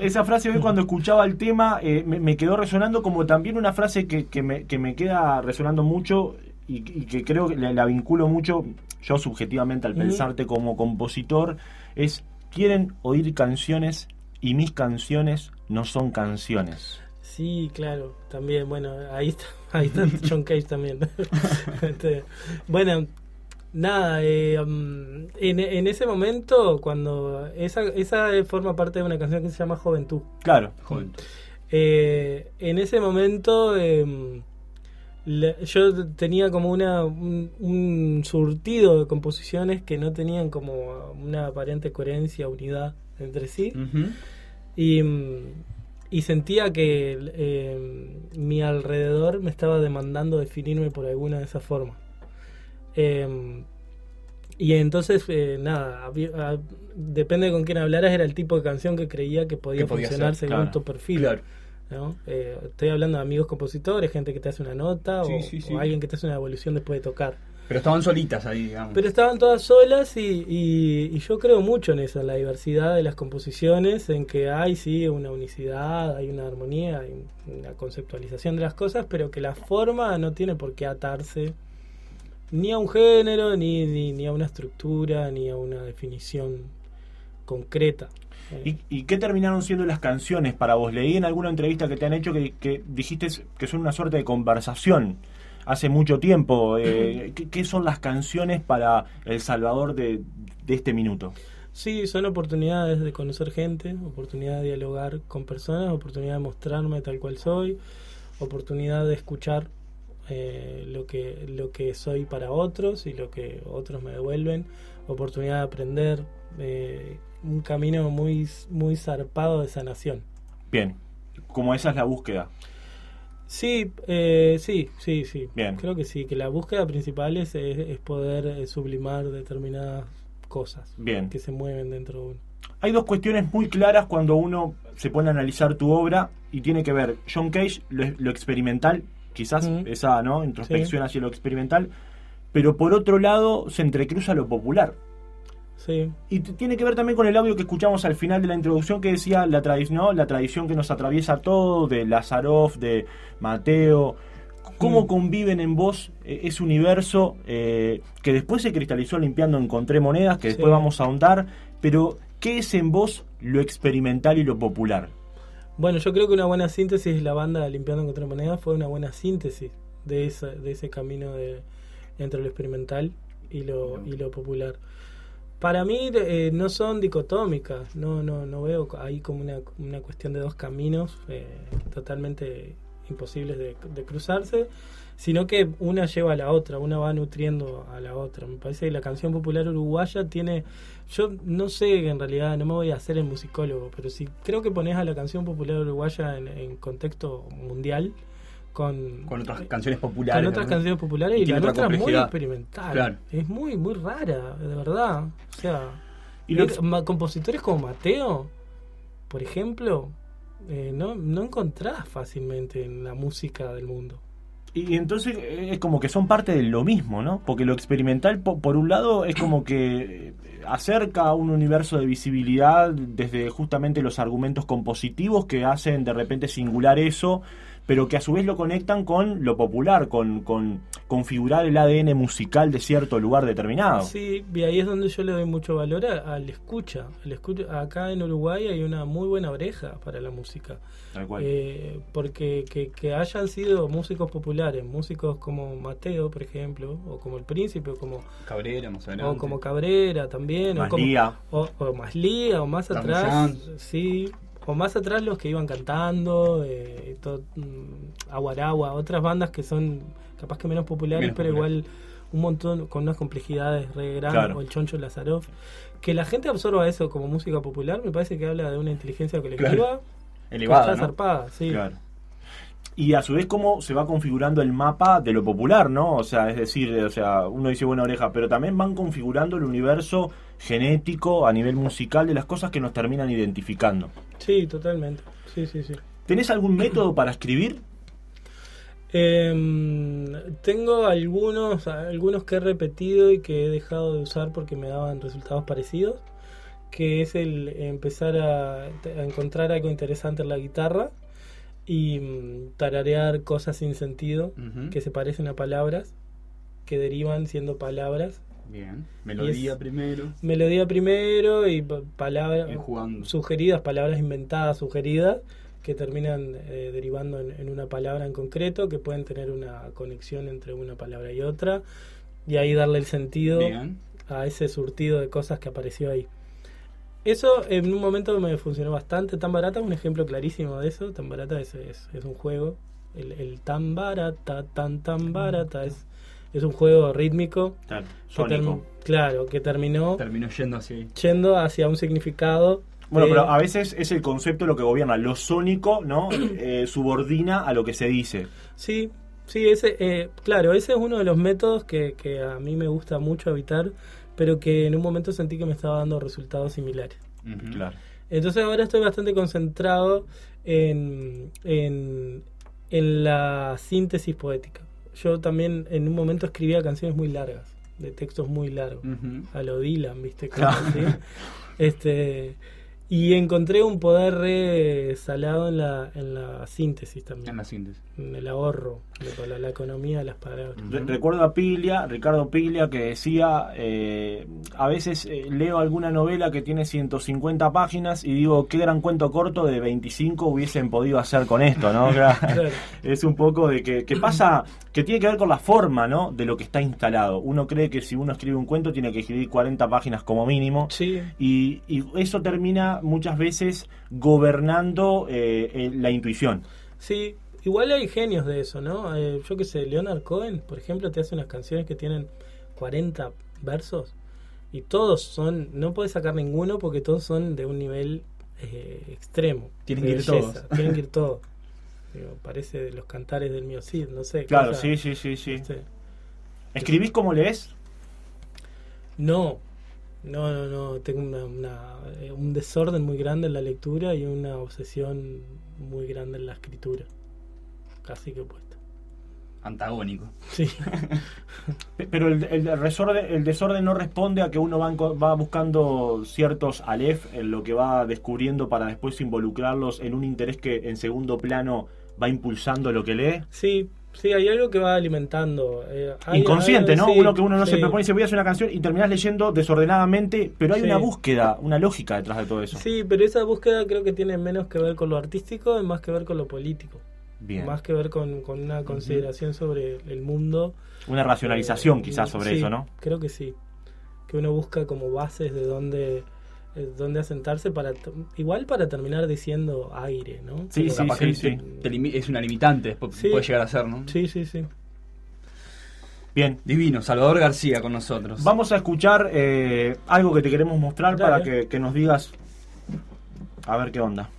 Esa frase hoy cuando escuchaba el tema eh, me, me quedó resonando como también una frase que, que me, que me queda resonando mucho y, y que creo que la, la vinculo mucho yo subjetivamente al pensarte como compositor es quieren oír canciones y mis canciones no son canciones. Sí, claro, también, bueno, ahí está, ahí está John Cage también. Este, bueno, nada, eh, um, en, en ese momento, cuando esa, esa forma parte de una canción que se llama Juventud. Claro. Eh, en ese momento eh, la- yo tenía como una un, un surtido de composiciones que no tenían como una aparente coherencia, unidad entre sí. Y, mm, y sentía que eh, mi alrededor me estaba demandando definirme por alguna de esas formas. Eh, y entonces, eh, nada, había- ah, depende con quién hablaras, era el tipo de canción que creía que podía Que podía funcionar ser, según claro. tu perfil. Claro. ¿No? Eh, estoy hablando de amigos compositores, gente que te hace una nota Sí, o, sí, sí. o alguien que te hace una evolución después de tocar. Pero estaban solitas ahí, digamos. Pero estaban todas solas y, y- y yo creo mucho en eso, en la diversidad de las composiciones, en que hay sí una unicidad, hay una armonía, hay una conceptualización de las cosas, pero que la forma no tiene por qué atarse ni a un género, ni, ni, ni a una estructura, ni a una definición concreta. ¿Y, y qué terminaron siendo las canciones para vos? Leí en alguna entrevista que te han hecho que, que dijiste que son una suerte de conversación hace mucho tiempo. Eh, ¿qué, qué son las canciones para El Salvador de, de este minuto? Sí, son oportunidades de conocer gente, oportunidad de dialogar con personas, oportunidad de mostrarme tal cual soy, oportunidad de escuchar eh, lo que lo que soy para otros y lo que otros me devuelven, oportunidad de aprender, eh, un camino muy muy zarpado de sanación. Bien, como esa es la búsqueda. Sí, eh, sí, sí, sí. Bien. Creo que sí, que la búsqueda principal es, es, poder eh, sublimar determinadas cosas Bien. que se mueven dentro de uno. Hay dos cuestiones muy claras cuando uno se pone a analizar tu obra y tiene que ver John Cage, lo, lo experimental, quizás esa ¿no? introspección Sí. hacia lo experimental, pero por otro lado se entrecruza lo popular. Sí, Y tiene que ver también con el audio que escuchamos al final de la introducción que decía la, tradi- ¿no? la tradición que nos atraviesa todo, de Lazaroff, de Mateo. ¿Cómo Mm. conviven en vos eh, ese universo eh, que después se cristalizó limpiando Encontré Monedas, que después Sí. vamos a ahondar? Pero, ¿qué es en vos lo experimental y lo popular? Bueno, yo creo que una buena síntesis la banda Limpiando contra Monedas fue una buena síntesis de, esa, de ese camino de, entre lo experimental y lo, y lo popular. Para mí eh, no son dicotómicas, no, no, no veo ahí como una, una cuestión de dos caminos eh, totalmente imposibles de, cruzarse, sino que una lleva a la otra, una va nutriendo a la otra. Me parece que la canción popular uruguaya tiene, yo no sé en realidad, no me voy a hacer el musicólogo, pero si creo que pones a la canción popular uruguaya en contexto mundial, con, Con otras canciones populares. con otras ¿no? canciones populares y, tiene la nuestra es muy experimental. Claro. Es muy, muy rara, de verdad. O sea, Y compositores como Mateo, por ejemplo, eh, no, no encontrás fácilmente en la música del mundo. Y entonces eh, es como que son parte de lo mismo, ¿no? Porque lo experimental, po- por un lado, es como que eh, acerca a un universo de visibilidad desde justamente los argumentos compositivos que hacen de repente singular eso, pero que a su vez lo conectan con lo popular, con, con configurar el ADN musical de cierto lugar determinado. Sí, y ahí es donde yo le doy mucho valor al escucha. al escucha. Acá en Uruguay hay una muy buena oreja para la música. Tal cual. Eh, porque que, que hayan sido músicos populares, músicos como Mateo, por ejemplo, o como El Príncipe, o como, Cabrera, más adelante. o como Cabrera también, o, como, Maslía. o, o Maslía, o más atrás, sí, o más atrás los que iban cantando, eh, todo, mm, Aguaragua, otras bandas que son capaz que menos populares, Menos pero populares. igual un montón con unas complejidades re grandes, Claro. o el Choncho Lazaroff. Que la gente absorba eso como música popular, me parece que habla de una inteligencia colectiva Claro. que Elevada, está ¿no? zarpada, sí. Claro. Y a su vez cómo se va configurando el mapa de lo popular, ¿no? O sea, es decir, o sea, uno dice buena oreja, pero también van configurando el universo genético a nivel musical de las cosas que nos terminan identificando. Sí, totalmente. Sí, sí, sí. ¿Tenés algún método para escribir? Em, tengo algunos, algunos que he repetido y que he dejado de usar porque me daban resultados parecidos, que es el empezar a, a encontrar algo interesante en la guitarra y mm, tararear cosas sin sentido que se parecen a palabras, que derivan siendo palabras. Bien. Melodía es- primero. Melodía primero y pa- palabras sugeridas, palabras inventadas, sugeridas, que terminan eh, derivando en, en una palabra en concreto, que pueden tener una conexión entre una palabra y otra, y ahí darle el sentido Bien. a ese surtido de cosas que apareció ahí. Eso en un momento me funcionó bastante. Tan barata es un ejemplo clarísimo de eso. Tan barata es, es, es un juego. El, el tan barata, tan tan barata es, es un juego rítmico. Claro, que claro, que terminó Terminó yendo así. yendo hacia un significado. Bueno, de- pero a veces es el concepto lo que gobierna. Lo sónico, ¿no? Eh, subordina a lo que se dice. Sí, sí, ese, eh, claro, ese es uno de los métodos que, que a mí me gusta mucho evitar, pero que en un momento sentí que me estaba dando resultados similares. Claro. Entonces ahora estoy bastante concentrado en, en, en la síntesis poética. Yo también en un momento escribía canciones muy largas, de textos muy largos, a lo Dylan, ¿viste? Cosas así. Este, y encontré un poder re salado en la, en la síntesis también, En la síntesis. en el ahorro, de la, la economía de las palabras. Re- Recuerdo a Piglia, Ricardo Piglia, que decía, eh, a veces eh, leo alguna novela que tiene 150 páginas y digo, qué gran cuento corto de 25 hubiesen podido hacer con esto, ¿no? Claro. Claro. Es un poco de que, que pasa, que tiene que ver con la forma, ¿no? De lo que está instalado. Uno cree que si uno escribe un cuento tiene que escribir 40 páginas como mínimo. Sí, Y, y eso termina muchas veces gobernando eh, eh, la intuición. sí, igual hay genios de eso, ¿no? Eh, yo qué sé, Leonard Cohen, por ejemplo, te hace unas canciones que tienen 40 versos y todos son, no puedes sacar ninguno porque todos son de un nivel eh, extremo. Tienen que ir todos. Tienen que ir todos. Digo, parece de los cantares del mío Cid, no sé. Claro, sí, sí, sí, sí. ¿Escribís como lees? No, No, no, no, tengo una, una- eh, un desorden muy grande en la lectura y una obsesión muy grande en la escritura. Casi que opuesta. Antagónico. Sí. Pe- Pero el, el desorden, el desorden no responde a que uno va, va buscando ciertos alef en lo que va descubriendo para después involucrarlos en un interés que en segundo plano va impulsando lo que lee. Sí, sí, hay algo que va alimentando. eh, hay Inconsciente, ¿no? sí, uno que uno no se propone, se voy a hacer una canción y terminás leyendo desordenadamente, pero hay Sí. una búsqueda, una lógica detrás de todo eso. Sí, pero esa búsqueda creo que tiene menos que ver con lo artístico y más que ver con lo político. Bien. Más que ver con, con una consideración sobre el mundo. Una racionalización Eh, quizás sobre eso, ¿no? Creo que sí. Que uno busca como bases de dónde, eh, dónde asentarse para igual para terminar diciendo aire, ¿no? Sí, capaz que te- te limi- es una limitante, Sí. puede llegar a ser, ¿no? Sí, sí, sí. Bien. Divino, Salvador García con nosotros. Vamos a escuchar eh, algo que te queremos mostrar Dale. para que, que nos digas a ver qué onda.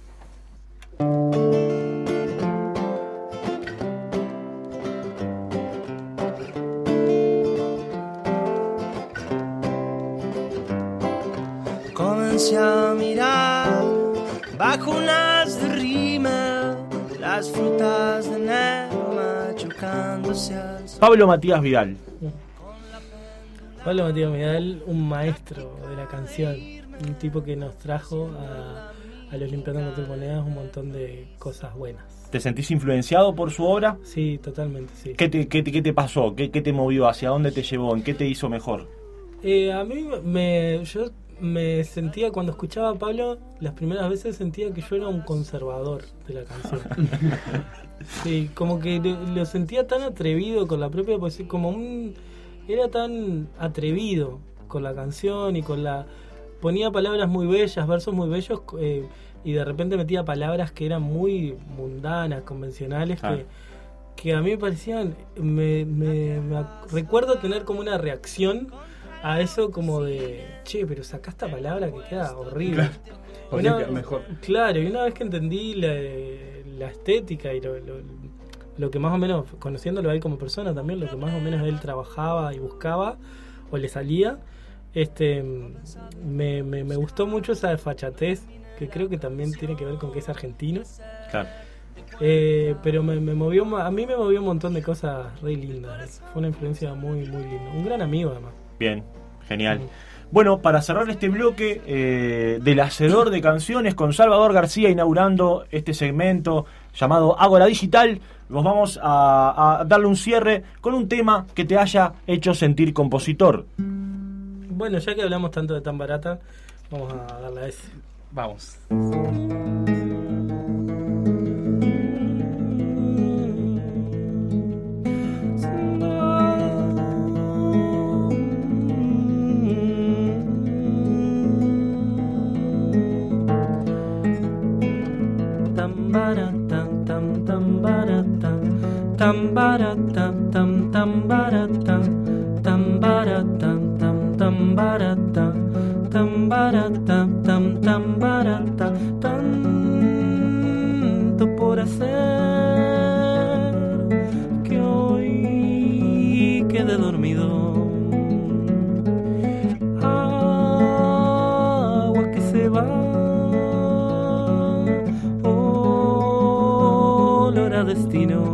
A mirar bajo unas de rima las frutas de enero machucándose al sol. Pablo Matías Vidal. Pablo Matías Vidal, un maestro de la canción, un tipo que nos trajo a, a los limpiando monedas un montón de cosas buenas. ¿Te sentís influenciado por su obra? Sí, totalmente, sí. ¿Qué te, qué te- qué te pasó? ¿Qué, qué te movió? ¿Hacia dónde te llevó? ¿En qué te hizo mejor? Eh, a mí me, yo me sentía, cuando escuchaba a Pablo, las primeras veces sentía que yo era un conservador de la canción. Sí, como que lo, lo sentía tan atrevido con la propia poesía, como un... Era tan atrevido con la canción y con la... Ponía palabras muy bellas, versos muy bellos, eh, y de repente metía palabras que eran muy mundanas, convencionales, Ah. que, que a mí me parecían... Me, me- me recuerdo tener como una reacción a eso como de, che, pero saca esta palabra que queda horrible. Una- quedar mejor. Claro, y una vez que entendí la, la estética y lo, lo, lo que más o menos, conociéndolo a él como persona también, lo que más o menos él trabajaba y buscaba o le salía, este me, me, me gustó mucho esa desfachatez, que creo que también tiene que ver con que es argentino. Claro. Eh, pero me, me movió, a mí me movió un montón de cosas re lindas. Fue una influencia muy, muy linda. Un gran amigo además. Bien, genial. Bueno, para cerrar este bloque eh, del hacedor de canciones con Salvador García inaugurando este segmento llamado Ágora Digital, nos vamos a, a darle un cierre con un tema que te haya hecho sentir compositor. Bueno, ya que hablamos tanto de tan barata, vamos a darle a ese. Vamos. Tam baratam tam tam baratam tam. Baratam tam tam baratam tam. Baratam tam baratam tanto por hacer que hoy quede dormido. Agua que se va. Olor a destino.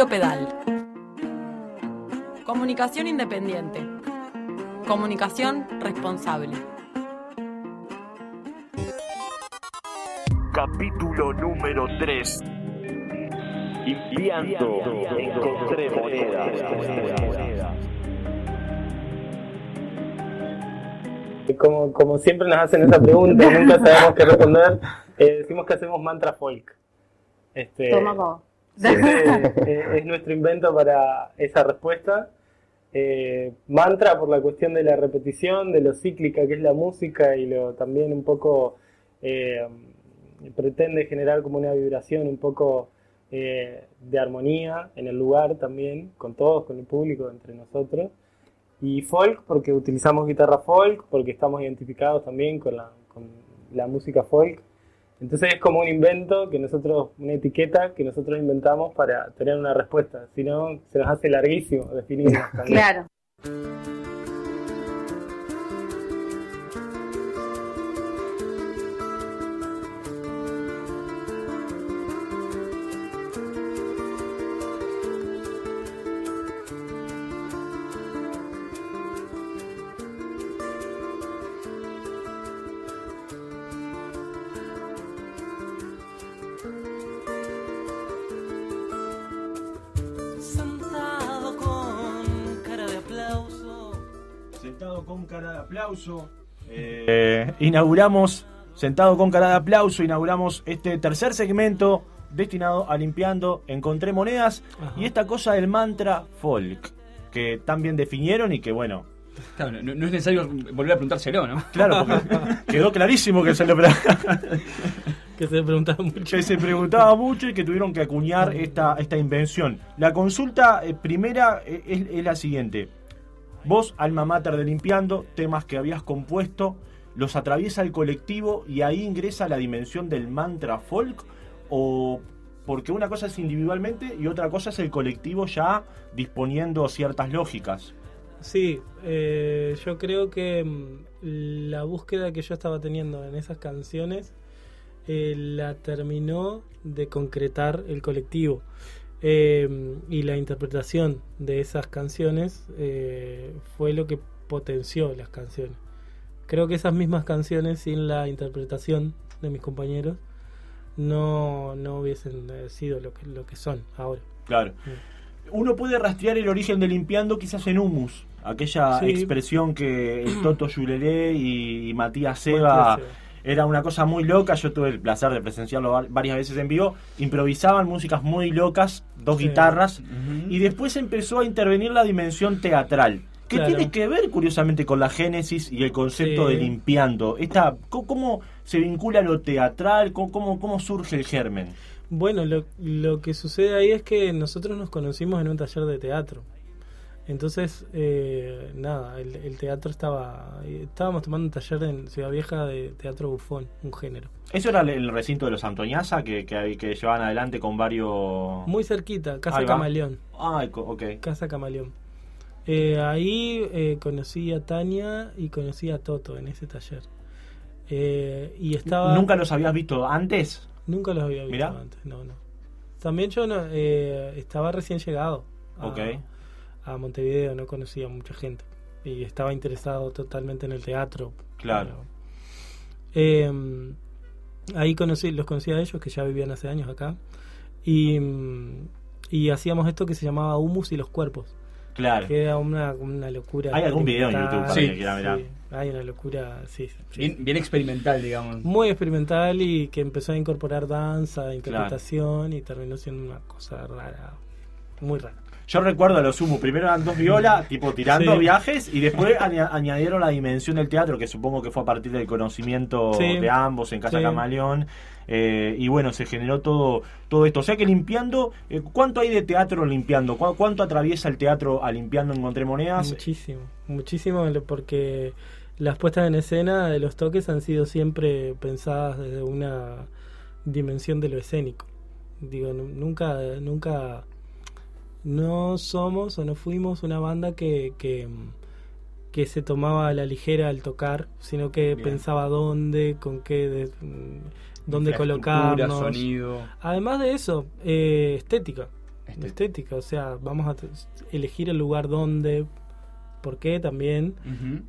Radio Pedal. Comunicación independiente. Comunicación responsable. Capítulo número 3. Limpiando, encontré monedas. Como, como siempre nos hacen esa pregunta y nunca sabemos qué responder, eh, decimos que hacemos mantra folk. Este, Toma eh, es nuestro invento para esa respuesta. Eh, mantra por la cuestión de la repetición, de lo cíclica que es la música y lo también un poco eh, pretende generar como una vibración un poco de armonía en el lugar también, con todos, con el público, entre nosotros. Y folk porque utilizamos guitarra folk, porque estamos identificados también con la música folk. Entonces es como un invento que nosotros, una etiqueta que nosotros inventamos para tener una respuesta. Si no, se nos hace larguísimo definirlo. también. Claro. Sentado con cara de aplauso. Eh, inauguramos, sentado con cara de aplauso, inauguramos este tercer segmento destinado a limpiando Encontré Monedas y esta cosa del mantra folk, que tan bien definieron y que bueno. Claro, no, no es necesario volver a preguntárselo, ¿no? Claro, porque quedó clarísimo que se lo que se preguntaba mucho. Que se preguntaba mucho y que tuvieron que acuñar esta, esta invención. La consulta eh, primera eh, es, es la siguiente. Vos, alma mater de Limpiando, temas que habías compuesto, los atraviesa el colectivo y ahí ingresa la dimensión del mantra folk o porque una cosa es individualmente y otra cosa es el colectivo ya disponiendo ciertas lógicas. Sí, eh, yo creo que mm, la búsqueda que yo estaba teniendo en esas canciones eh, la terminó de concretar el colectivo. Eh, y la interpretación de esas canciones eh, fue lo que potenció las canciones. Creo que esas mismas canciones, sin la interpretación de mis compañeros, no, no hubiesen eh, sido lo que, lo que son ahora. Claro. Uno puede rastrear el origen de Limpiando quizás en Humus, aquella Sí. expresión que el Toto Yulelé y, y Matías Seba Matías Seba. Era una cosa muy loca. Yo tuve el placer de presenciarlo var- varias veces en vivo. Improvisaban músicas muy locas, dos Sí. guitarras, y después empezó a intervenir la dimensión teatral. Que Claro. tiene que ver curiosamente con la génesis y el concepto Sí. de limpiando. Esta, ¿cómo, cómo se vincula lo teatral? ¿Cómo, cómo, cómo surge el germen? Bueno, lo, lo que sucede ahí es que nosotros nos conocimos en un taller de teatro. Entonces, eh, nada, el, el teatro estaba. Estábamos tomando un taller en Ciudad Vieja de teatro bufón, un género. ¿Eso era el recinto de los Antoñaza que, que, que llevaban adelante con varios... Muy cerquita, Casa. Camaleón. Ah, ok. Casa Camaleón. Eh, ahí eh, conocí a Tania y conocí a Toto en ese taller. Eh, y estaba. ¿Nunca los habías visto antes? Nunca los había visto Mirá. antes, no, no. También yo no, eh, estaba recién llegado a, Ok. A Montevideo, no conocía mucha gente. Y estaba interesado totalmente en el teatro. Claro. Eh, ahí conocí, los conocí a ellos que ya vivían hace años acá. Y, y hacíamos esto que se llamaba Humus y los cuerpos. Claro. Que era una, una locura. Hay algún video en experimental. YouTube para que quiera mirar. Sí, hay una locura, sí. sí. Bien, bien experimental, digamos. Muy experimental y que empezó a incorporar danza, interpretación y terminó siendo una cosa rara, muy rara. Yo recuerdo a lo sumo, primero eran dos violas, tipo tirando Sí. viajes, y después aña- añadieron la dimensión del teatro, que supongo que fue a partir del conocimiento Sí. de ambos en Casa Sí. Camaleón. eh, y bueno, se generó todo, todo esto. O sea que limpiando, eh, ¿cuánto hay de teatro limpiando? ¿Cu- ¿Cuánto atraviesa el teatro a limpiando Encontré Monedas? Muchísimo, muchísimo, porque las puestas en escena de los toques han sido siempre pensadas desde una dimensión de lo escénico. Digo, nu- nunca, nunca, no somos o no fuimos una banda que, que, que se tomaba a la ligera al tocar, sino que Bien. pensaba dónde, con qué, de- dónde colocarnos. sonido. Además de eso, eh, estética. Estética. Estética, o sea, vamos a elegir el lugar donde, por qué también,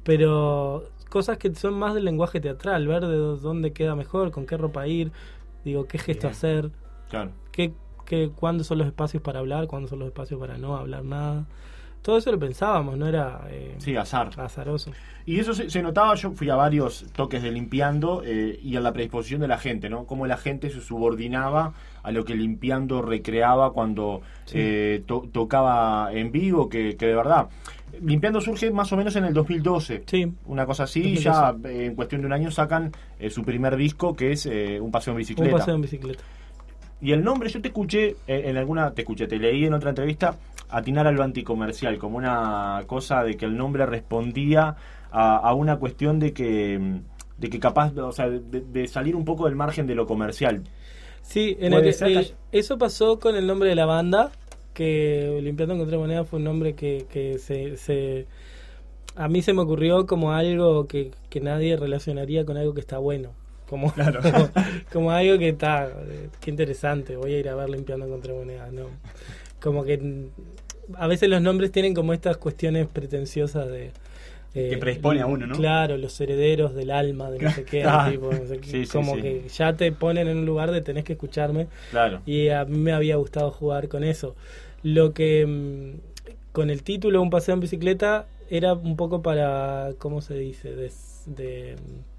pero cosas que son más del lenguaje teatral, ver de dó- dónde queda mejor, con qué ropa ir, digo, qué gesto Bien. hacer, Claro. qué, qué, cuándo son los espacios para hablar, cuándo son los espacios para no hablar nada. Todo eso lo pensábamos, no era eh, Sí, azar. azaroso. Y eso se, se notaba, yo fui a varios toques de limpiando eh, y a la predisposición de la gente, ¿no? Cómo la gente se subordinaba a lo que limpiando recreaba cuando Sí. eh, to- tocaba en vivo, que, que de verdad. Limpiando surge más o menos en el 2012. Sí. Una cosa así, y 2012. ya eh, en cuestión de un año sacan eh, su primer disco, que es eh, Un paseo en bicicleta. Un paseo en bicicleta. Y el nombre, yo te escuché eh, en alguna, te escuché, te leí en otra entrevista, atinar a lo anticomercial, como una cosa de que el nombre respondía a, a una cuestión de que, de que capaz, o sea, de, de salir un poco del margen de lo comercial. Sí, en que- eh, eso pasó con el nombre de la banda, que Limpiando Encontré Moneda fue un nombre que, que se, se- A mí se me ocurrió como algo que, que nadie relacionaría con algo que está bueno. Como, como, como algo que está... Qué interesante, voy a ir a ver Limpiando Encontré Moneda, ¿no? Como que... A veces los nombres tienen como estas cuestiones pretenciosas de... eh, Que predispone a uno, ¿no? Claro, los herederos del alma, de no sé qué, Ah, tipo, no sé qué, sí, como sí. que ya te ponen en un lugar de tenés que escucharme Claro. y a mí me había gustado jugar con eso. Lo que mm, con el título Un paseo en bicicleta era un poco para, ¿cómo se dice? De, mm,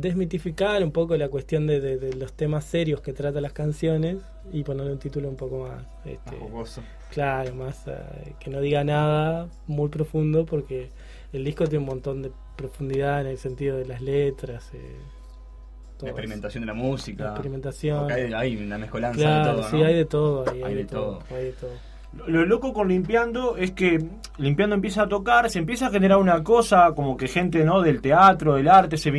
desmitificar un poco la cuestión de, de- de los temas serios que trata las canciones y ponerle un título un poco más, este, jocoso. claro, más eh, que no diga nada muy profundo porque el disco tiene un montón de profundidad en el sentido de las letras. eh, La experimentación de la música. La experimentación. Hay, hay una mezcolanza Claro, de todo. sí, ¿no? hay de todo. ahí, Hay de todo. hay de todo. Lo, lo loco con Limpiando es que Limpiando empieza a tocar, se empieza a generar una cosa como que gente no del teatro, del arte, se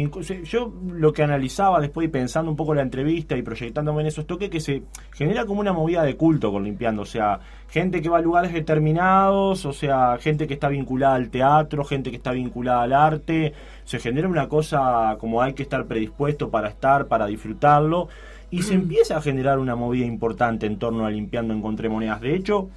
Yo lo que analizaba después y pensando un poco la entrevista y proyectándome en esos toques, que se genera como una movida de culto con Limpiando. O sea, gente que va a lugares determinados, o sea, gente que está vinculada al teatro, gente que está vinculada al arte. Se genera una cosa como hay que estar predispuesto para estar, para disfrutarlo. Y se empieza a generar una movida importante en torno a Limpiando Encontré Monedas. De hecho,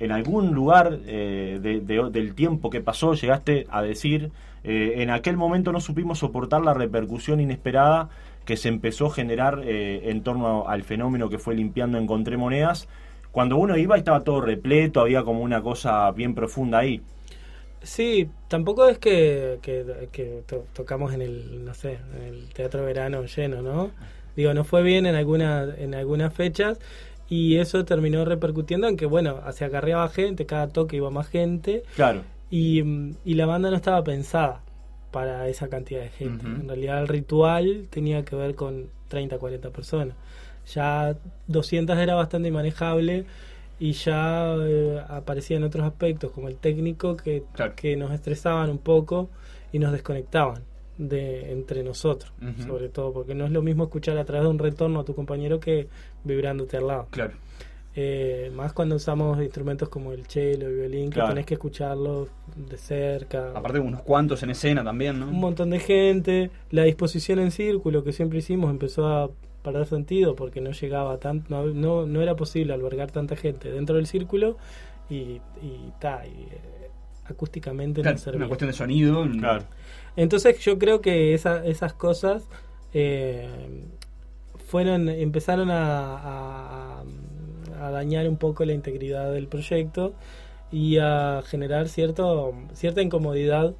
en algún lugar eh, de- de- del tiempo que pasó llegaste a decir, eh, en aquel momento no supimos soportar la repercusión inesperada que se empezó a generar eh, en torno al fenómeno que fue limpiando Encontré Monedas. Cuando uno iba estaba todo repleto, había como una cosa bien profunda ahí. Sí, tampoco es que, que, que to- tocamos en el, no sé, el Teatro Verano lleno, ¿no? Digo, no fue bien en, alguna, en algunas fechas y eso terminó repercutiendo en que, bueno, se acarreaba gente, cada toque iba más gente Claro. y, mm, y la banda no estaba pensada para esa cantidad de gente. En realidad el ritual tenía que ver con 30, 40 personas. Ya 200 era bastante inmanejable y ya eh, aparecían otros aspectos como el técnico que, Claro. que nos estresaban un poco y nos desconectaban de entre nosotros, sobre todo porque no es lo mismo escuchar a través de un retorno a tu compañero que vibrándote al lado. Claro. Eh, más cuando usamos instrumentos como el cello, el violín, que tenés que escucharlos de cerca. Aparte unos cuantos en escena también, ¿no? Un montón de gente, la disposición en círculo que siempre hicimos empezó a perder sentido porque no llegaba tan, no, no, no era posible albergar tanta gente dentro del círculo y, y, ta, y, eh, acústicamente Claro, no servía. una cuestión de sonido. Claro. Entonces yo creo que esa- esas cosas eh, fueron empezaron a, a- a dañar un poco la integridad del proyecto y a generar cierto cierta incomodidad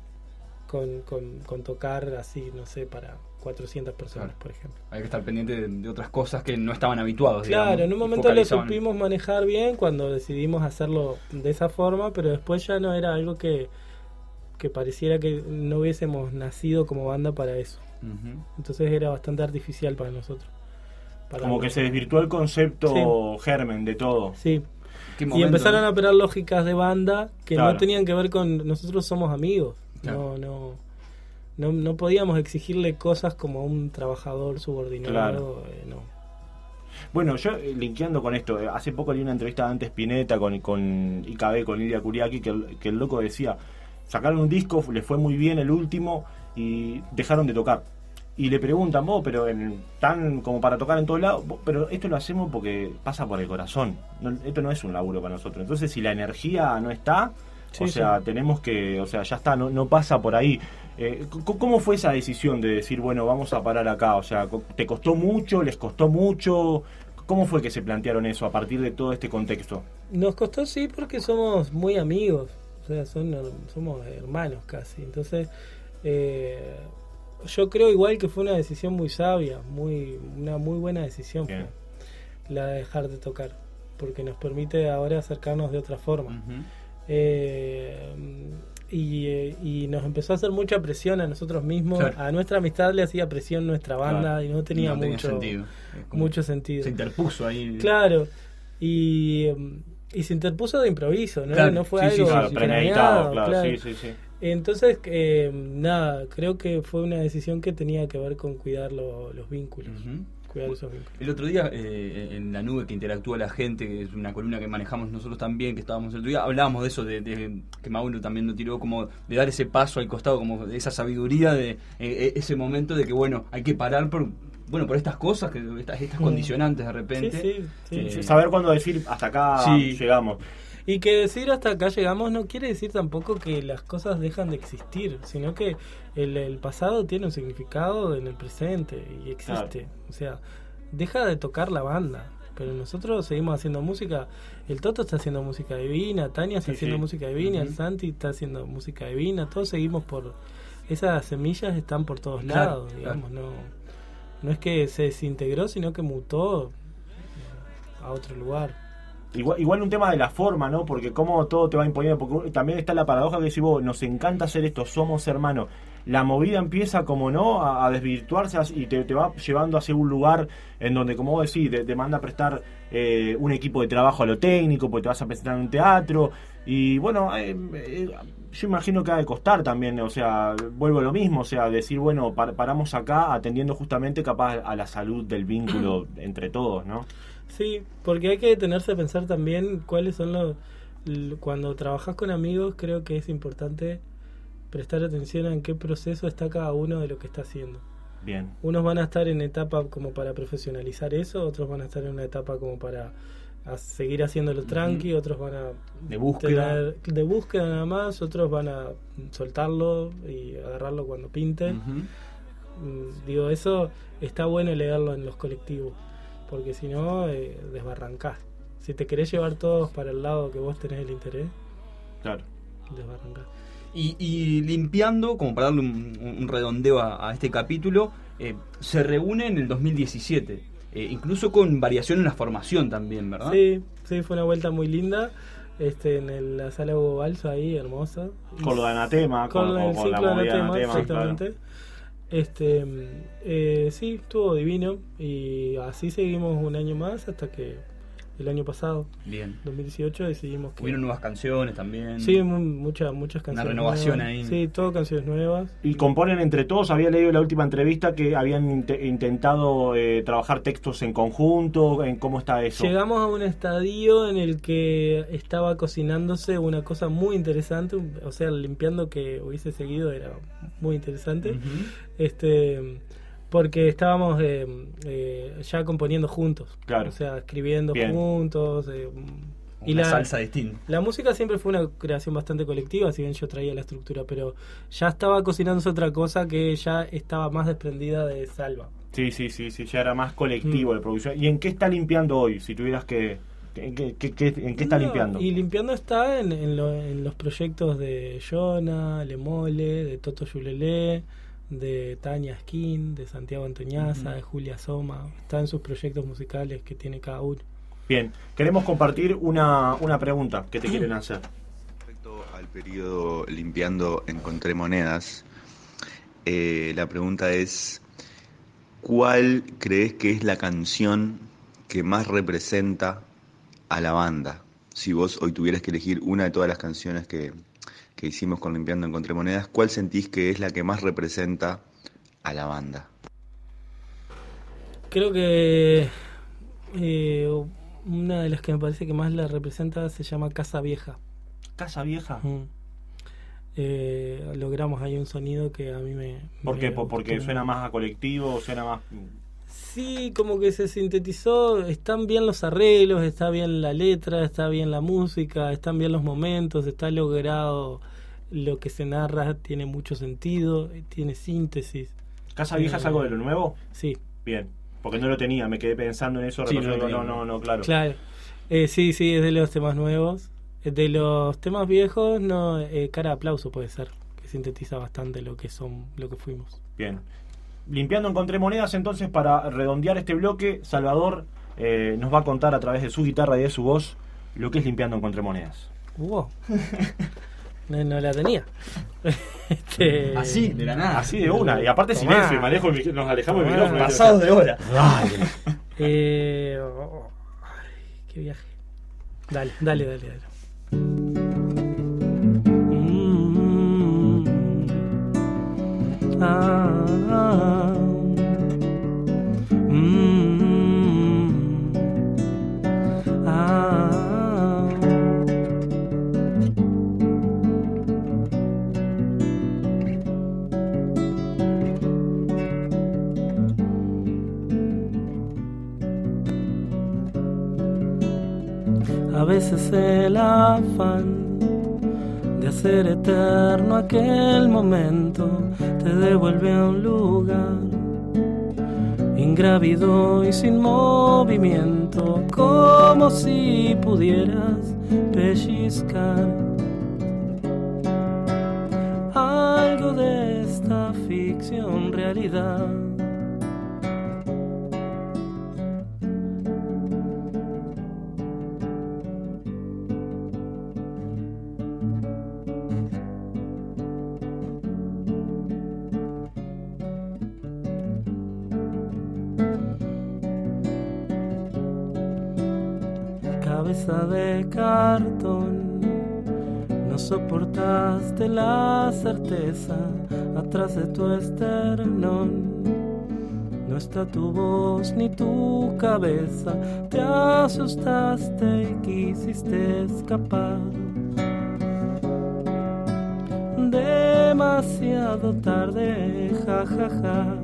con, con- con tocar así, no sé, para 400 personas, Claro. por ejemplo. Hay que estar pendiente de, de otras cosas que no estaban habituados. Claro, digamos, en un momento lo supimos manejar bien cuando decidimos hacerlo de esa forma, pero después ya no era algo que, que pareciera que no hubiésemos nacido como banda para eso. Entonces era bastante artificial para nosotros. Para Como que se desvirtuó el concepto germen de todo. Sí. ¿Qué Y empezaron no? a operar lógicas de banda que Claro. no tenían que ver con nosotros somos amigos. Claro. No, no, no, no podíamos exigirle cosas como a un trabajador subordinado. Claro. eh, no. Bueno, yo eh, linkeando con esto, eh, hace poco leí una entrevista de antes Pineta con, con IKB, con Lidia Kuriaki, que el loco decía, sacaron un disco, le fue muy bien el último y dejaron de tocar. Y le preguntan, vos, pero en, tan como para tocar en todos lados, pero esto lo hacemos porque pasa por el corazón. No- esto no es un laburo para nosotros. Entonces, si la energía no está, Sí, o sea, sí. tenemos que, o sea, ya está, no, no pasa por ahí. Eh, ¿Cómo fue esa decisión de decir, bueno, vamos a parar acá? O sea, ¿te costó mucho? ¿Les costó mucho? ¿Cómo fue que se plantearon eso a partir de todo este contexto? Nos costó sí porque somos muy amigos, o sea, son, somos hermanos casi. Entonces, eh, yo creo igual que fue una decisión muy sabia, muy una muy buena decisión fue la de dejar de tocar, porque nos permite ahora acercarnos de otra forma. Eh, y, eh, y nos empezó a hacer mucha presión a nosotros mismos, Claro. a nuestra amistad le hacía presión nuestra banda Claro. y no tenía No tenía mucho sentido. Como- mucho sentido. Se interpuso ahí. Claro, y, em, y se interpuso de improviso, ¿no? Claro, No fue sí, sí, algo Claro, planeado, claro, sí, sí, sí. Entonces, eh, nada, creo que fue una decisión que tenía que ver con cuidar lo- los vínculos, cuidar esos vínculos. El otro día, eh, en la nube que interactúa la gente, que es una columna que manejamos nosotros también, que estábamos el otro día, hablábamos de eso, de, de- que Mauro también lo tiró, como de dar ese paso al costado, como de esa sabiduría, de eh, ese momento de que, bueno, hay que parar por bueno por estas cosas, que estas, estas condicionantes de repente. Sí, sí, sí. Eh, Saber cuándo decir hasta acá Sí. llegamos. Y que decir hasta acá llegamos no quiere decir tampoco que las cosas dejan de existir, sino que el, el pasado tiene un significado en el presente y existe. O sea, deja de tocar la banda, pero nosotros seguimos haciendo música. El Toto está haciendo música divina, Tania está Sí, haciendo sí. música divina, el. Santi está haciendo música divina, todos seguimos por... Esas semillas están por todos Claro, lados, digamos, no, no es que se desintegró, sino que mutó a otro lugar. Igual, igual un tema de la forma, ¿no? Porque cómo todo te va imponiendo, porque también está la paradoja que decís vos, nos encanta hacer esto, somos hermanos. La movida empieza como no a, desvirtuarse y te, va llevando hacia un lugar en donde, como vos decís, te, te manda a prestar eh, un equipo de trabajo a lo técnico, porque te vas a presentar en un teatro. Y bueno, eh, eh, yo imagino que ha de costar también, o sea, vuelvo a lo mismo, o sea, decir, bueno, par- paramos acá atendiendo justamente capaz a la salud del vínculo entre todos, ¿no? Sí, porque hay que detenerse a pensar también cuáles son los... Cuando trabajas con amigos creo que es importante prestar atención a en qué proceso está cada uno de lo que está haciendo. Bien. Unos van a estar en etapa como para profesionalizar eso, otros van a estar en una etapa como para a seguir haciéndolo tranqui, otros van a De búsqueda. tener- de búsqueda nada más, otros van a soltarlo y agarrarlo cuando pinte. Mm, Digo, eso está bueno leerlo en los colectivos, porque si no, eh, desbarrancás. Si te querés llevar todos para el lado que vos tenés el interés, Claro. desbarrancás. Y, y limpiando, como para darle un, un redondeo a, a este capítulo, eh, se reúne en el 2017, eh, incluso con variación en la formación también, ¿verdad? Sí, sí, fue una vuelta muy linda. Este, en el- la sala Hugo Balso ahí, hermosa. Con lo de Anatema, con, con- el con ciclo de Anatema, Anatema, exactamente. Este, eh, sí, estuvo divino y así seguimos un año más hasta que el año pasado, Bien. 2018, decidimos que... Hubieron nuevas canciones también. Sí, mu- muchas muchas Una canciones. renovación nuevas. ahí. Sí, todo canciones nuevas. Y componen entre todos, había leído en la última entrevista que habían inte- intentado eh, trabajar textos en conjunto, en cómo está eso. Llegamos a un estadio en el que estaba cocinándose una cosa muy interesante, o sea, limpiando que hubiese seguido era muy interesante. Este porque estábamos eh, eh, ya componiendo juntos, Claro. o sea, escribiendo Bien. juntos. eh, y Una la, salsa distinta. la música siempre fue una creación bastante colectiva, si bien yo traía la estructura, pero ya estaba cocinándose otra cosa que ya estaba más desprendida de Salva. Sí, sí, sí, sí, ya era más colectivo Mm. de producción. ¿Y en qué está limpiando hoy? Si tuvieras que... ¿En qué, qué- qué- en qué está No, limpiando? Y limpiando está en, en lo- en los proyectos de Jonah, Lemole, de Toto Yulele, de Tania Skin, de Santiago Antoñaza, de Julia Soma. Está en sus proyectos musicales que tiene cada uno. Bien, queremos compartir una, una pregunta que te quieren hacer. Respecto al periodo limpiando Encontré Monedas, eh, la pregunta es, ¿cuál crees que es la canción que más representa a la banda? Si vos hoy tuvieras que elegir una de todas las canciones que, que hicimos con Limpiando Encontré Monedas, ¿cuál sentís que es la que más representa a la banda? Creo que eh, una de las que me parece que más la representa se llama Casa Vieja. ¿Casa Vieja? Mm. Eh, logramos ahí un sonido que a mí me... ¿Por me qué? ¿Por- ¿Porque suena más a colectivo? ¿Suena más...? Sí, como que se sintetizó, están bien los arreglos, está bien la letra, está bien la música, están bien los momentos, está logrado lo que se narra, tiene mucho sentido, tiene síntesis. ¿Casa Vieja es algo de lo nuevo? Sí. Bien, porque no lo tenía, me quedé pensando en eso, Sí, no no, no, no, claro. Claro. Eh, sí, sí, es de los temas nuevos. Eh, De los temas viejos, no, eh, cara de aplauso puede ser, que sintetiza bastante lo que son, lo que fuimos. Bien. Limpiando Encontré Monedas, entonces, para redondear este bloque, Salvador eh, nos va a contar a través de su guitarra y de su voz lo que es Limpiando Encontré Monedas. Wow. No, no la tenía. Este- Así, de la nada. Así de una, y aparte Tomá. silencio, y manejo el nos alejamos del micrófono. Pasados de hora. Dale. Eh, oh, ay, qué viaje. Dale, dale, dale, dale. A veces el afán hacer eterno aquel momento te devuelve a un lugar ingrávido y sin movimiento, como si pudieras pellizcar algo de esta ficción realidad. No soportaste la certeza atrás de tu esternón. No está tu voz ni tu cabeza. Te asustaste y quisiste escapar. Demasiado tarde, ja ja ja.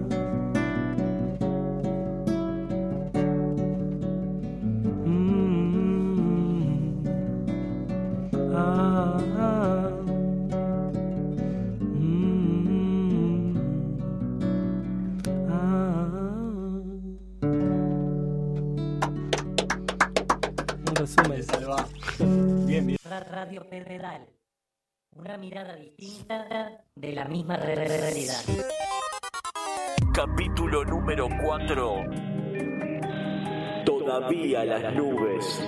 Mirada distinta de la misma re- re- realidad. Capítulo número 4. Todavía las nubes.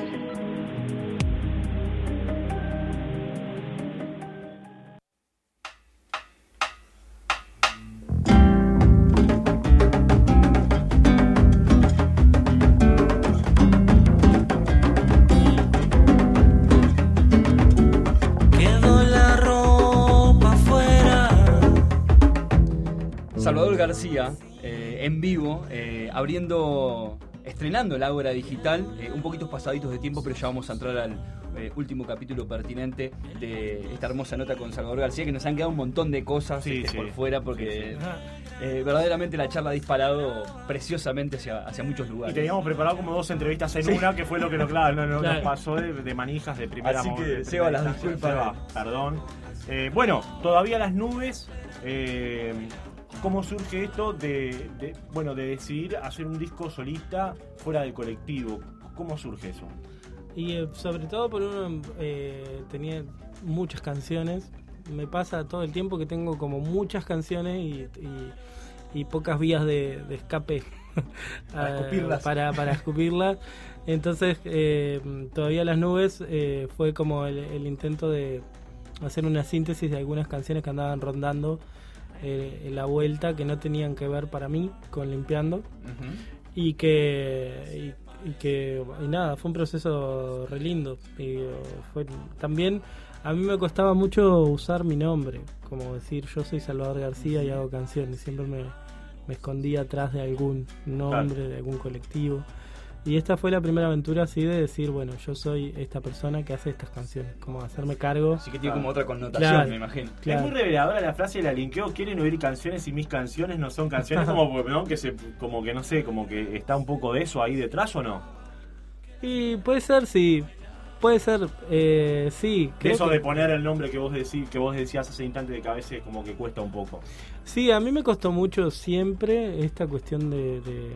García, eh, en vivo, eh, abriendo, estrenando el Ágora Digital, eh, un poquito pasaditos de tiempo, pero ya vamos a entrar al eh, último capítulo pertinente de esta hermosa nota con Salvador García, que nos han quedado un montón de cosas Sí, este, sí. por fuera, porque Sí, sí. eh, verdaderamente la charla ha disparado preciosamente hacia, hacia muchos Y lugares. teníamos preparado como dos entrevistas en Sí. una, que fue lo que no, claro, no, no, Claro. nos pasó de, de manijas de primera Así que, de Seba, las disculpas. Seba, perdón. Eh, bueno, todavía las nubes. eh, ¿Cómo surge esto de, de, bueno, de decidir hacer un disco solista fuera del colectivo? ¿Cómo surge eso? Y eh, sobre todo por uno eh, tenía muchas canciones me pasa todo el tiempo que tengo como muchas canciones y, y, y pocas vías de, de escape Para eh, escupirlas. para, para escupirlas. Entonces, eh, todavía las nubes eh, fue como el, el intento de hacer una síntesis de algunas canciones que andaban rondando eh, la vuelta que no tenían que ver para mí con limpiando. Y que y, y que y nada fue un proceso re lindo. Y uh, fue también a mí me costaba mucho usar mi nombre como decir yo soy Salvador García y hago canciones siempre me, me escondía atrás de algún nombre de algún colectivo y esta fue la primera aventura así de decir bueno yo soy esta persona que hace estas canciones como hacerme cargo Así que tiene como otra connotación, Claro, me imagino. claro. Es muy reveladora la frase de la linkeo, quieren oír canciones y mis canciones no son canciones, como, ¿no? que se, como que no sé, como que está un poco de eso ahí detrás o no. y puede ser sí puede ser eh, sí creo eso que- de poner el nombre que vos, decí, que vos decías hace instante de que a veces como que cuesta un poco. Sí, a mí me costó mucho siempre esta cuestión de, de,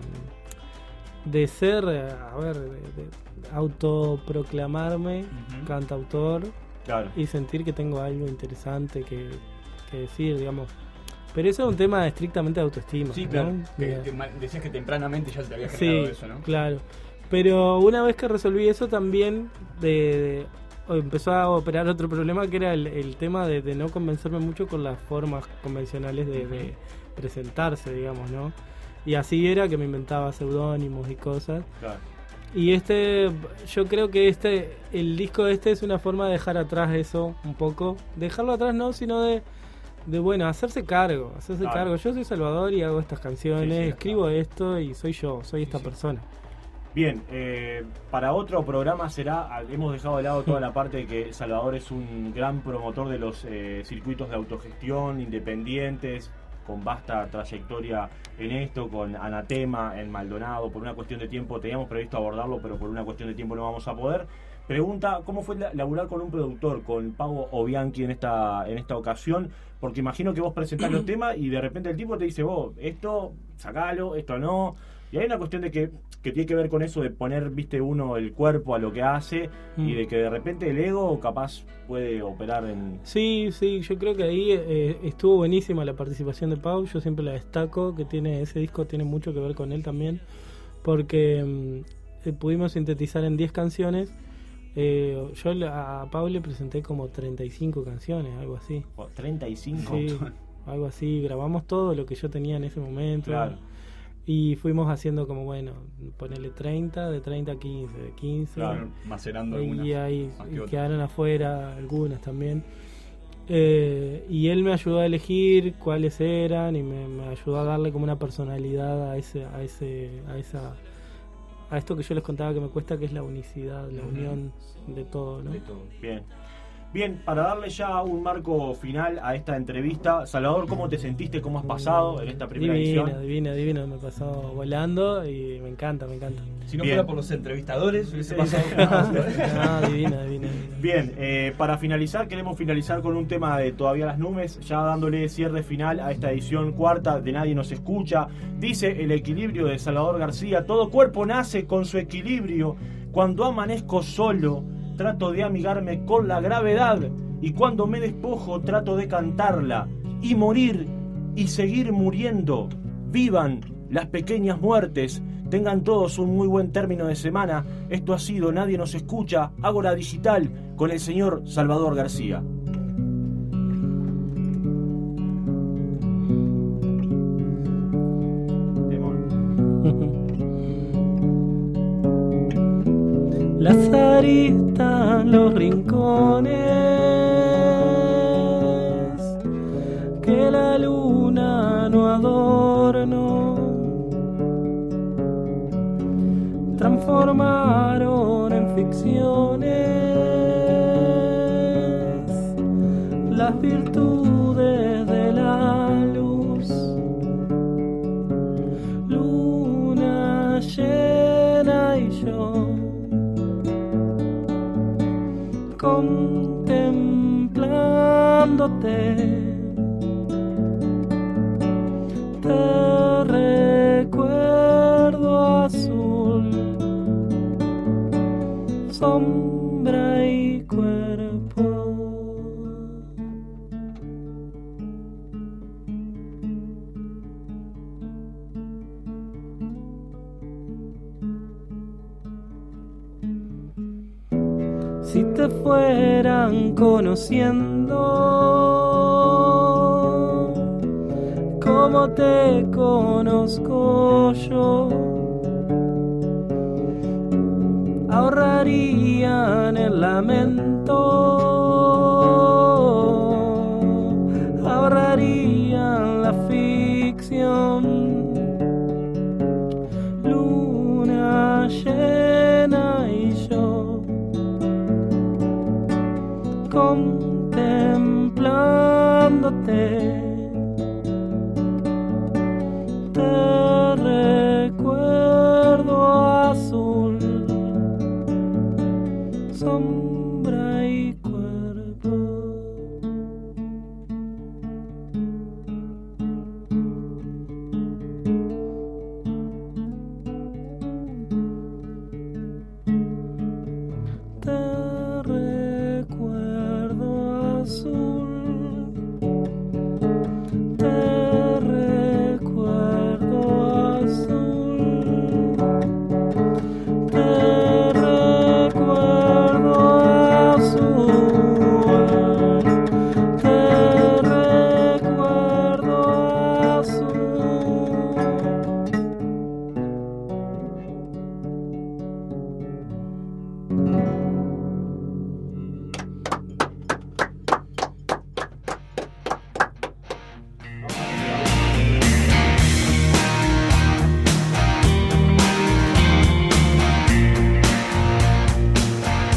de ser, eh, a ver, de, de autoproclamarme cantautor Claro. y sentir que tengo algo interesante que, que decir, digamos. Pero eso es un tema estrictamente de autoestima. Sí, ¿no? claro. Que- decías que tempranamente ya te había Sí, generado eso, ¿no? claro. Pero una vez que resolví eso también de, empezó a operar otro problema que era el, el tema de, de no convencerme mucho con las formas convencionales de, de presentarse, digamos, ¿no? Y así era que me inventaba seudónimos y cosas. Claro. Y este, yo creo que este, el disco este es una forma de dejar atrás eso un poco. Dejarlo atrás no, sino de, de bueno, hacerse cargo, hacerse Claro. cargo. Yo soy Salvador y hago estas canciones, Sí, sí, escribo esto y soy yo, soy esta persona. Bien, eh, para otro programa será, hemos dejado de lado toda la parte de que Salvador es un gran promotor de los eh, circuitos de autogestión independientes, con vasta trayectoria en esto, con Anatema en Maldonado, por una cuestión de tiempo teníamos previsto abordarlo, pero por una cuestión de tiempo no vamos a poder. Pregunta, ¿cómo fue la- laburar con un productor, con Pavo Obianchi en esta, en esta ocasión? Porque imagino que vos presentás los temas y de repente el tipo te dice, vos, esto, sacalo, esto no. Y hay una cuestión de que, que tiene que ver con eso de poner, viste, uno el cuerpo a lo que hace y Mm. de que de repente el ego capaz puede operar en... Sí, sí, yo creo que ahí eh, estuvo buenísima la participación de Pau, yo siempre la destaco, que tiene ese disco tiene mucho que ver con él también, porque mm, eh, pudimos sintetizar en 10 canciones. Eh, yo a Pau le presenté como 35 canciones, algo así. 35. Sí, algo así, grabamos todo lo que yo tenía en ese momento. Claro. Y fuimos haciendo como, bueno, ponerle 30, de 30 a 15, de 15. Claro, macerando y algunas ahí más que y quedaron afuera algunas también. Eh, y él me ayudó a elegir cuáles eran y me, me ayudó a darle como una personalidad a ese, a ese, a esa, a esto que yo les contaba que me cuesta, que es la unicidad, la unión de todo, ¿no? Bien. Bien, para darle ya un marco final a esta entrevista, Salvador, ¿cómo te sentiste? ¿Cómo has pasado en esta primera Divina, edición? divina, divina, me pasó volando y me encanta, me encanta. Si no Bien. fuera por los entrevistadores, hubiese pasado. No, divina, divina, divina. Bien, eh, para finalizar, queremos finalizar con un tema de Todavía las Nubes, ya dándole cierre final a esta edición cuarta de Nadie nos escucha. Dice el equilibrio de Salvador García, todo cuerpo nace con su equilibrio. Cuando amanezco solo, trato de amigarme con la gravedad. Y cuando me despojo, trato de cantarla. Y morir y seguir muriendo. Vivan las pequeñas muertes. Tengan todos un muy buen término de semana. Esto ha sido Nadie nos escucha, Ágora Digital, con el señor Salvador García. Las los rincones que la luna no adornó. Transformaron en ficciones las virtudes contemplándote. Te conociendo como te conozco yo. Ahorrarían el lamento,